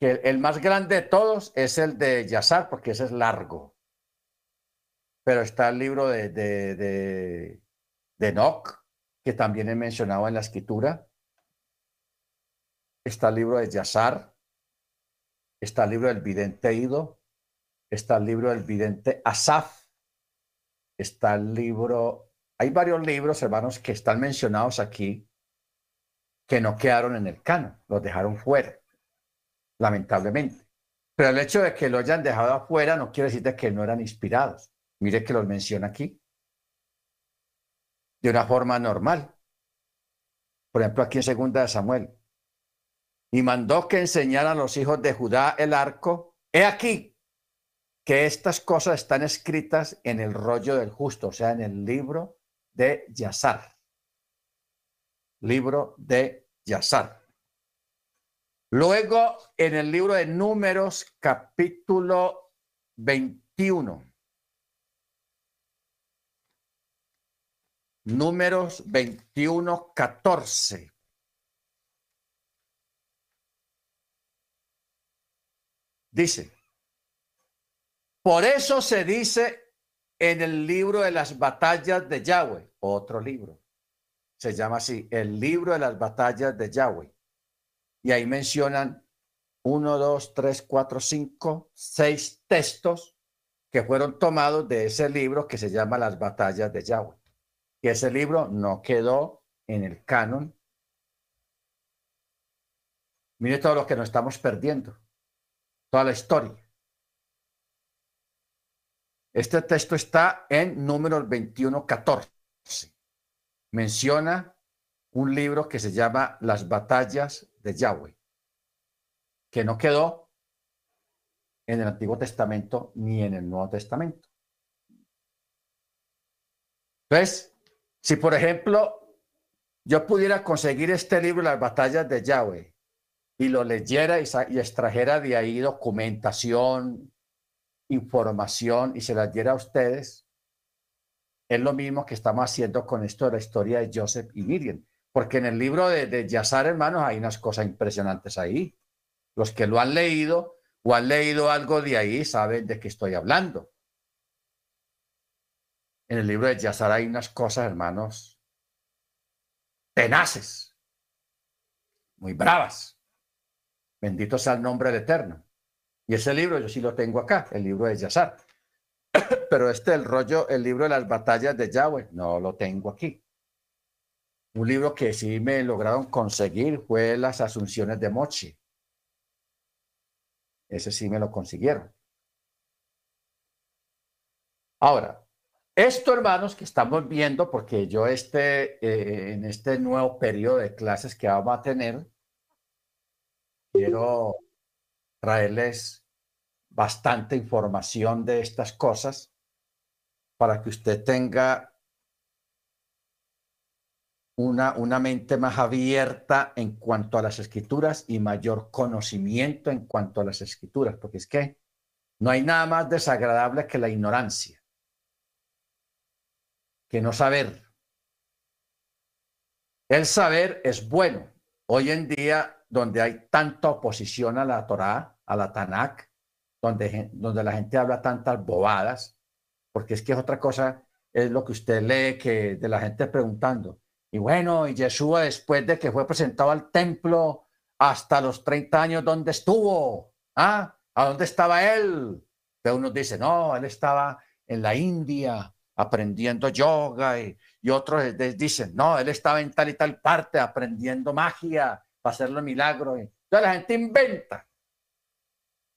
Speaker 1: que el más grande de todos es el de Yazar, porque ese es largo pero está el libro de, de, de, de Enoch, que también he mencionado en la escritura. Está el libro de Yazar, está el libro del vidente Ido, está el libro del vidente Asaf, está el libro, hay varios libros, hermanos, que están mencionados aquí, que no quedaron en el cano, los dejaron fuera, lamentablemente. Pero el hecho de que lo hayan dejado afuera no quiere decir que no eran inspirados. Mire que los menciona aquí. De una forma normal. Por ejemplo, aquí en segunda de Samuel. Y mandó que enseñaran a los hijos de Judá el arco. He aquí que estas cosas están escritas en el rollo del justo, o sea, en el libro de Yazar. Libro de Yazar. Luego, en el libro de Números, capítulo 21. Números 21, 14. Dice, por eso se dice en el libro de las batallas de Yahweh, otro libro, se llama así, el libro de las batallas de Yahweh. Y ahí mencionan uno, dos, tres, cuatro, cinco, seis textos que fueron tomados de ese libro que se llama Las batallas de Yahweh y ese libro no quedó en el canon Mire todo lo que nos estamos perdiendo, toda la historia. Este texto está en números 21, 14. Menciona un libro que se llama Las batallas de Yahweh, que no quedó en el Antiguo Testamento ni en el Nuevo Testamento. Entonces, si por ejemplo yo pudiera conseguir este libro, Las batallas de Yahweh, y lo leyera y extrajera de ahí documentación, información y se las diera a ustedes, es lo mismo que estamos haciendo con esto de la historia de Joseph y Miriam. Porque en el libro de, de Yazar, hermanos, hay unas cosas impresionantes ahí. Los que lo han leído o han leído algo de ahí saben de qué estoy hablando. En el libro de Yazar hay unas cosas, hermanos, tenaces, muy bravas. Bendito sea el nombre del Eterno. Y ese libro yo sí lo tengo acá, el libro de Yazar. <coughs> Pero este, el rollo, el libro de las batallas de Yahweh, no lo tengo aquí. Un libro que sí me lograron conseguir fue Las Asunciones de Mochi. Ese sí me lo consiguieron. Ahora, esto, hermanos, que estamos viendo, porque yo este, eh, en este nuevo periodo de clases que vamos a tener, quiero traerles bastante información de estas cosas para que usted tenga una, una mente más abierta en cuanto a las escrituras y mayor conocimiento en cuanto a las escrituras, porque es que no hay nada más desagradable que la ignorancia, que no saber. El saber es bueno. Hoy en día, donde hay tanta oposición a la Torá, a la Tanakh, donde, donde la gente habla tantas bobadas, porque es que es otra cosa, es lo que usted lee que de la gente preguntando, y bueno, y Yeshua después de que fue presentado al templo hasta los 30 años, ¿dónde estuvo? ¿Ah? ¿A dónde estaba él? Pero unos dicen, no, él estaba en la India aprendiendo yoga y, y otros dicen, no, él estaba en tal y tal parte aprendiendo magia para hacer los milagros. Entonces la gente inventa,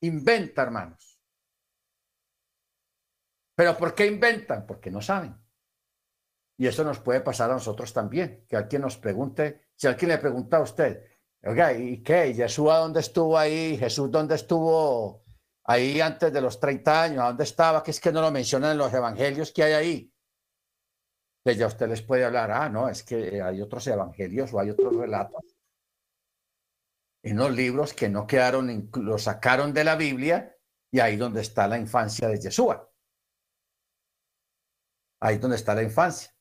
Speaker 1: inventa, hermanos. ¿Pero por qué inventan? Porque no saben. Y eso nos puede pasar a nosotros también, que alguien nos pregunte, si alguien le pregunta a usted, oiga, ¿y qué? ¿Jesús dónde estuvo ahí? ¿Jesús dónde estuvo ahí antes de los 30 años? ¿A dónde estaba? Que es que no lo mencionan en los evangelios que hay ahí. Que ya usted les puede hablar, ah, no, es que hay otros evangelios o hay otros relatos en los libros que no quedaron, lo sacaron de la Biblia y ahí donde está la infancia de Yeshua. Ahí donde está la infancia.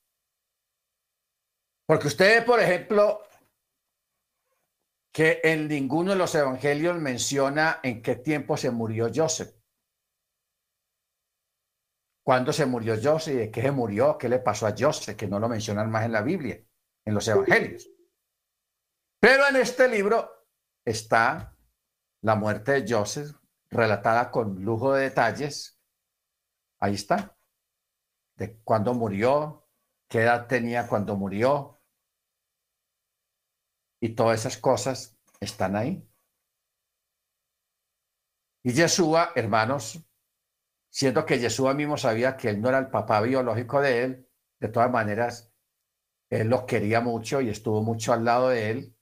Speaker 1: Porque usted, por ejemplo, que en ninguno de los evangelios menciona en qué tiempo se murió Joseph. ¿Cuándo se murió Joseph? ¿De qué se murió? ¿Qué le pasó a Joseph? Que no lo mencionan más en la Biblia, en los evangelios. Pero en este libro está la muerte de Joseph, relatada con lujo de detalles. Ahí está. De cuándo murió, qué edad tenía cuando murió, y todas esas cosas están ahí. Y Yeshua, hermanos, siendo que Yeshua mismo sabía que él no era el papá biológico de él, de todas maneras, él lo quería mucho y estuvo mucho al lado de él.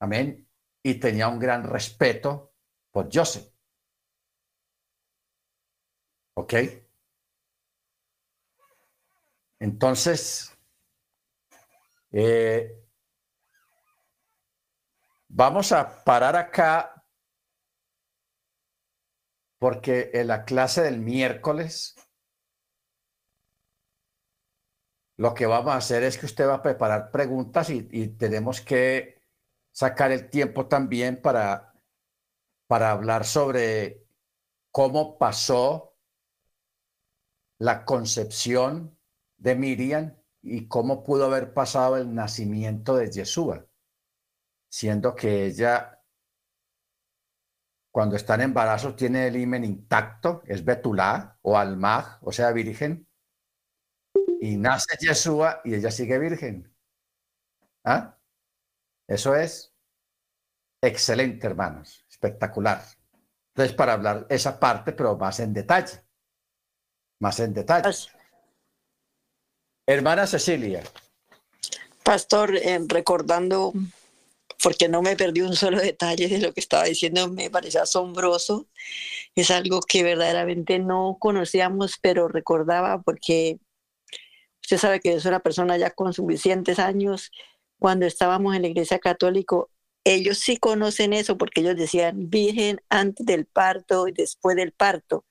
Speaker 1: Amén. Y tenía un gran respeto por Joseph. ¿Ok? Entonces, eh, Vamos a parar acá porque en la clase del miércoles lo que vamos a hacer es que usted va a preparar preguntas y, tenemos que sacar el tiempo también para, para hablar sobre cómo pasó la concepción de Miriam y cómo pudo haber pasado el nacimiento de Yeshua siendo que ella, cuando está en embarazo, tiene el himen intacto, es Betulá o Almaj, o sea, virgen, y nace Yeshua y ella sigue virgen. ¿Ah? Eso es. Excelente, hermanos. Espectacular. Entonces, para hablar esa parte, pero más en detalle. Más en detalle. Hermana Cecilia.
Speaker 3: Pastor, eh, recordando, porque no me perdí un solo detalle de lo que estaba diciendo, me parece asombroso. Es algo que verdaderamente no conocíamos, pero recordaba porque usted sabe que es una persona ya con suficientes años. Cuando estábamos en la iglesia católica, ellos sí conocen eso porque ellos decían virgen antes del parto y después del parto.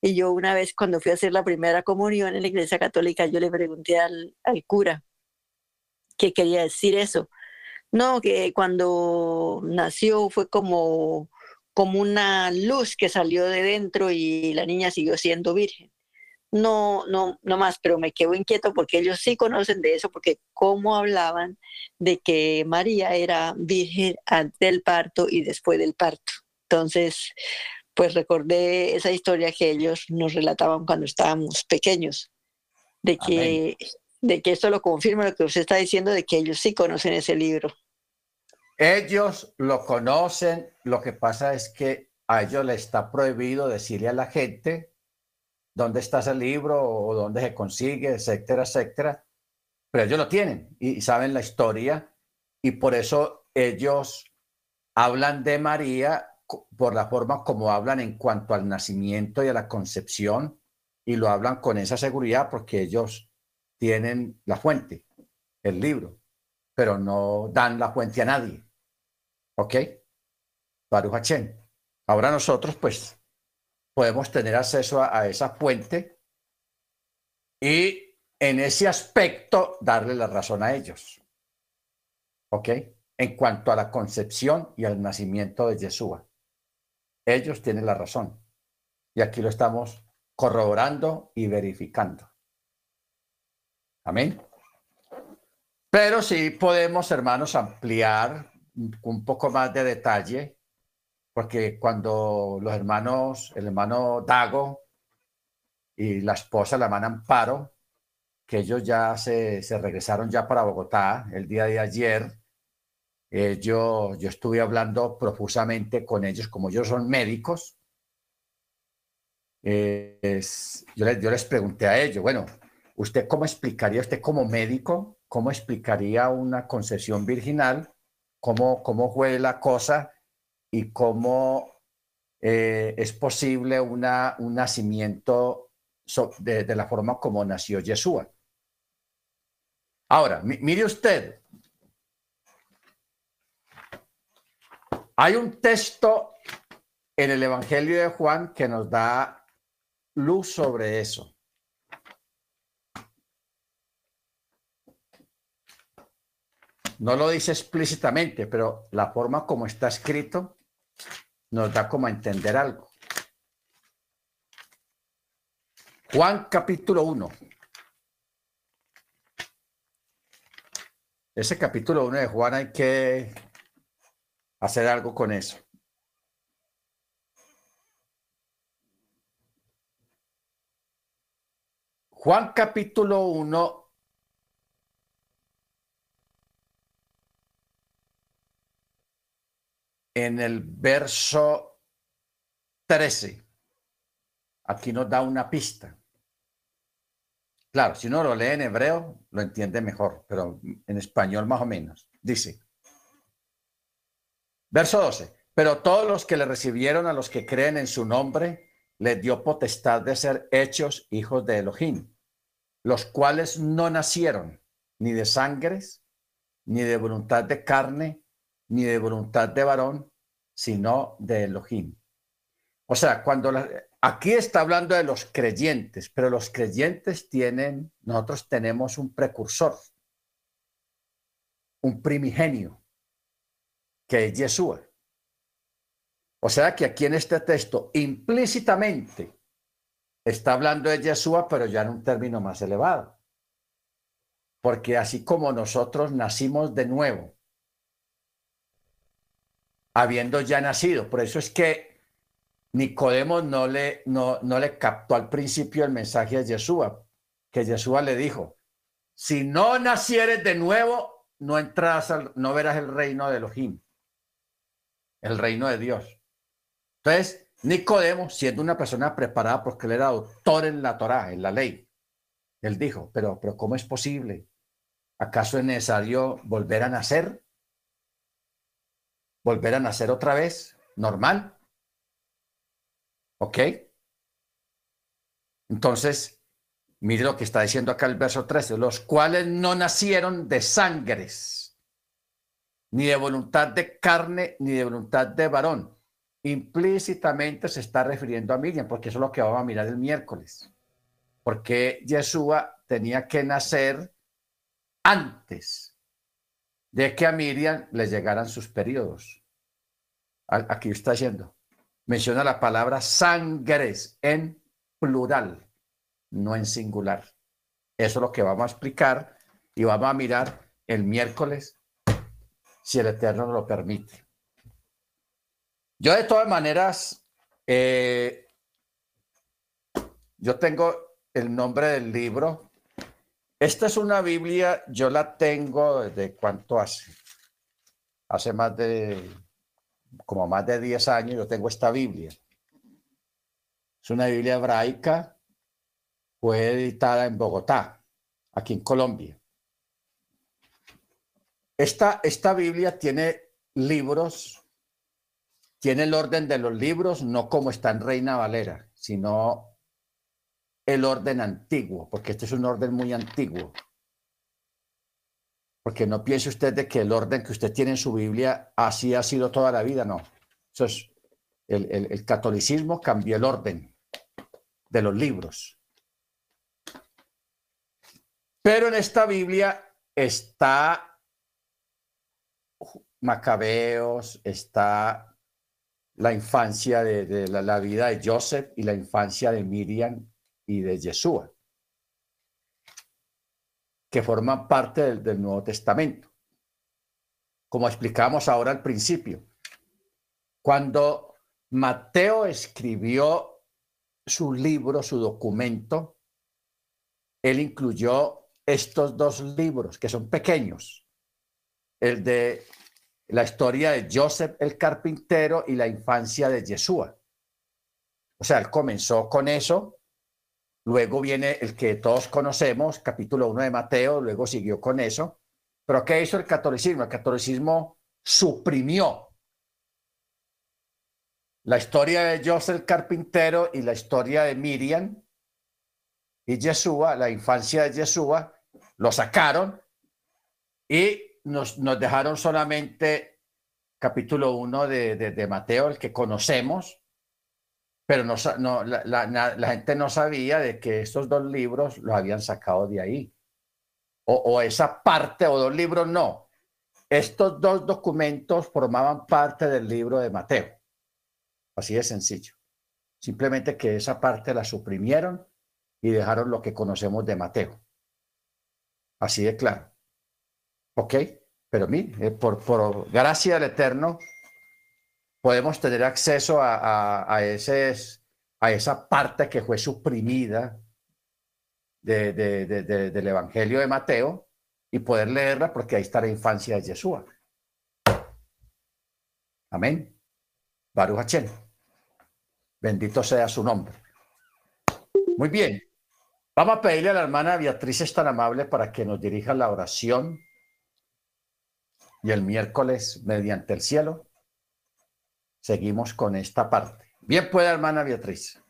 Speaker 3: Y yo una vez cuando fui a hacer la primera comunión en la iglesia católica, yo le pregunté al, cura qué quería decir eso. No, que cuando nació fue como, como una luz que salió de dentro y la niña siguió siendo virgen no, no, no más, pero me quedo inquieto porque ellos sí conocen de eso, porque cómo hablaban de que María era virgen antes del parto y después del parto. Entonces, pues recordé esa historia que ellos nos relataban cuando estábamos pequeños, de que, de que esto lo confirma lo que usted está diciendo, de que ellos sí conocen ese libro.
Speaker 1: Ellos lo conocen, lo que pasa es que a ellos les está prohibido decirle a la gente dónde está ese libro o dónde se consigue, etcétera, etcétera. Pero ellos lo tienen y saben la historia y por eso ellos hablan de María por la forma como hablan en cuanto al nacimiento y a la concepción y lo hablan con esa seguridad porque ellos tienen la fuente, el libro, pero no dan la fuente a nadie. ¿Ok? Baruch Ahora nosotros pues podemos tener acceso a, esa fuente y en ese aspecto darle la razón a ellos. ¿Ok? En cuanto a la concepción y al nacimiento de Yeshua. Ellos tienen la razón. Y aquí lo estamos corroborando y verificando. Amén. Pero sí podemos, hermanos, ampliar un poco más de detalle porque cuando los hermanos, el hermano Dago y la esposa, la hermana Amparo, que ellos ya se, regresaron ya para Bogotá el día de ayer, yo, yo estuve hablando profusamente con ellos, como ellos son médicos, eh, yo, les, yo les pregunté a ellos, bueno, ¿usted cómo explicaría, usted como médico, cómo explicaría una concesión virginal? ¿Cómo, cómo fue la cosa? Y cómo eh, es posible una, un nacimiento de, la forma como nació Yeshua. Ahora, mire usted, hay un texto en el Evangelio de Juan que nos da luz sobre eso. No lo dice explícitamente, pero la forma como está escrito nos da como a entender algo. Juan capítulo 1. Ese capítulo 1 de Juan hay que hacer algo con eso. Juan capítulo 1 en el verso 13. Aquí nos da una pista. Claro, si uno lo lee en hebreo, lo entiende mejor, pero en español más o menos. Dice, verso 12, pero todos los que le recibieron a los que creen en su nombre, les dio potestad de ser hechos hijos de Elohim, los cuales no nacieron ni de sangres, ni de voluntad de carne, ni de voluntad de varón, sino de Elohim. O sea, cuando aquí está hablando de los creyentes, pero los creyentes tienen, nosotros tenemos un precursor, un primigenio, que es Yeshua. O sea que aquí en este texto implícitamente está hablando de Yeshua, pero ya en un término más elevado. Porque así como nosotros nacimos de nuevo habiendo ya nacido. Por eso es que Nicodemo no le, no, no le captó al principio el mensaje a Yeshua, que Yeshua le dijo, si no nacieres de nuevo, no entras, no verás el reino de Elohim. el reino de Dios. Entonces, Nicodemo, siendo una persona preparada porque él era doctor en la Torá, en la ley, él dijo, pero, pero ¿cómo es posible? ¿Acaso es necesario volver a nacer? ¿Volver a nacer otra vez? ¿Normal? ¿Ok? Entonces, mire lo que está diciendo acá el verso 13, los cuales no nacieron de sangres, ni de voluntad de carne, ni de voluntad de varón. Implícitamente se está refiriendo a Miriam, porque eso es lo que vamos a mirar el miércoles. Porque Yeshua tenía que nacer antes de que a Miriam le llegaran sus periodos. Aquí está yendo. Menciona la palabra sangres en plural, no en singular. Eso es lo que vamos a explicar y vamos a mirar el miércoles, si el Eterno lo permite. Yo de todas maneras, eh, yo tengo el nombre del libro. Esta es una Biblia, yo la tengo desde cuánto hace. Hace más de, como más de 10 años, yo tengo esta Biblia. Es una Biblia hebraica, fue editada en Bogotá, aquí en Colombia. Esta, esta Biblia tiene libros, tiene el orden de los libros, no como está en Reina Valera, sino el orden antiguo, porque este es un orden muy antiguo. Porque no piense usted de que el orden que usted tiene en su Biblia así ha sido toda la vida, no. Es, el, catolicismo cambió el orden de los libros. Pero en esta Biblia está Macabeos, está la infancia de, la, vida de Joseph y la infancia de Miriam y de Yeshua, que forman parte del, Nuevo Testamento. Como explicamos ahora al principio, cuando Mateo escribió su libro, su documento, él incluyó estos dos libros que son pequeños, el de la historia de Joseph el carpintero y la infancia de Yeshua. O sea, él comenzó con eso, luego viene el que todos conocemos, capítulo 1 de Mateo, luego siguió con eso. Pero ¿qué hizo el catolicismo? El catolicismo suprimió la historia de Joseph el carpintero y la historia de Miriam y Yeshua, la infancia de Yeshua, lo sacaron y nos, dejaron solamente capítulo 1 de, Mateo, el que conocemos, pero no, la, gente no sabía de que estos dos libros los habían sacado de ahí. O, esa parte, o dos libros no. Estos dos documentos formaban parte del libro de Mateo. Así de sencillo. Simplemente que esa parte la suprimieron y dejaron lo que conocemos de Mateo. Así de claro. ¿Ok? Pero mire, eh, por, por gracia del Eterno, podemos tener acceso a, a, ese, a esa parte que fue suprimida de, del Evangelio de Mateo y poder leerla porque ahí está la infancia de Yeshua. Amén. Baruch Bendito sea su nombre. Muy bien. Vamos a pedirle a la hermana Beatriz, es tan amable, para que nos dirija la oración. Y el miércoles, mediante el cielo, seguimos con esta parte. Bien puede, hermana Beatriz.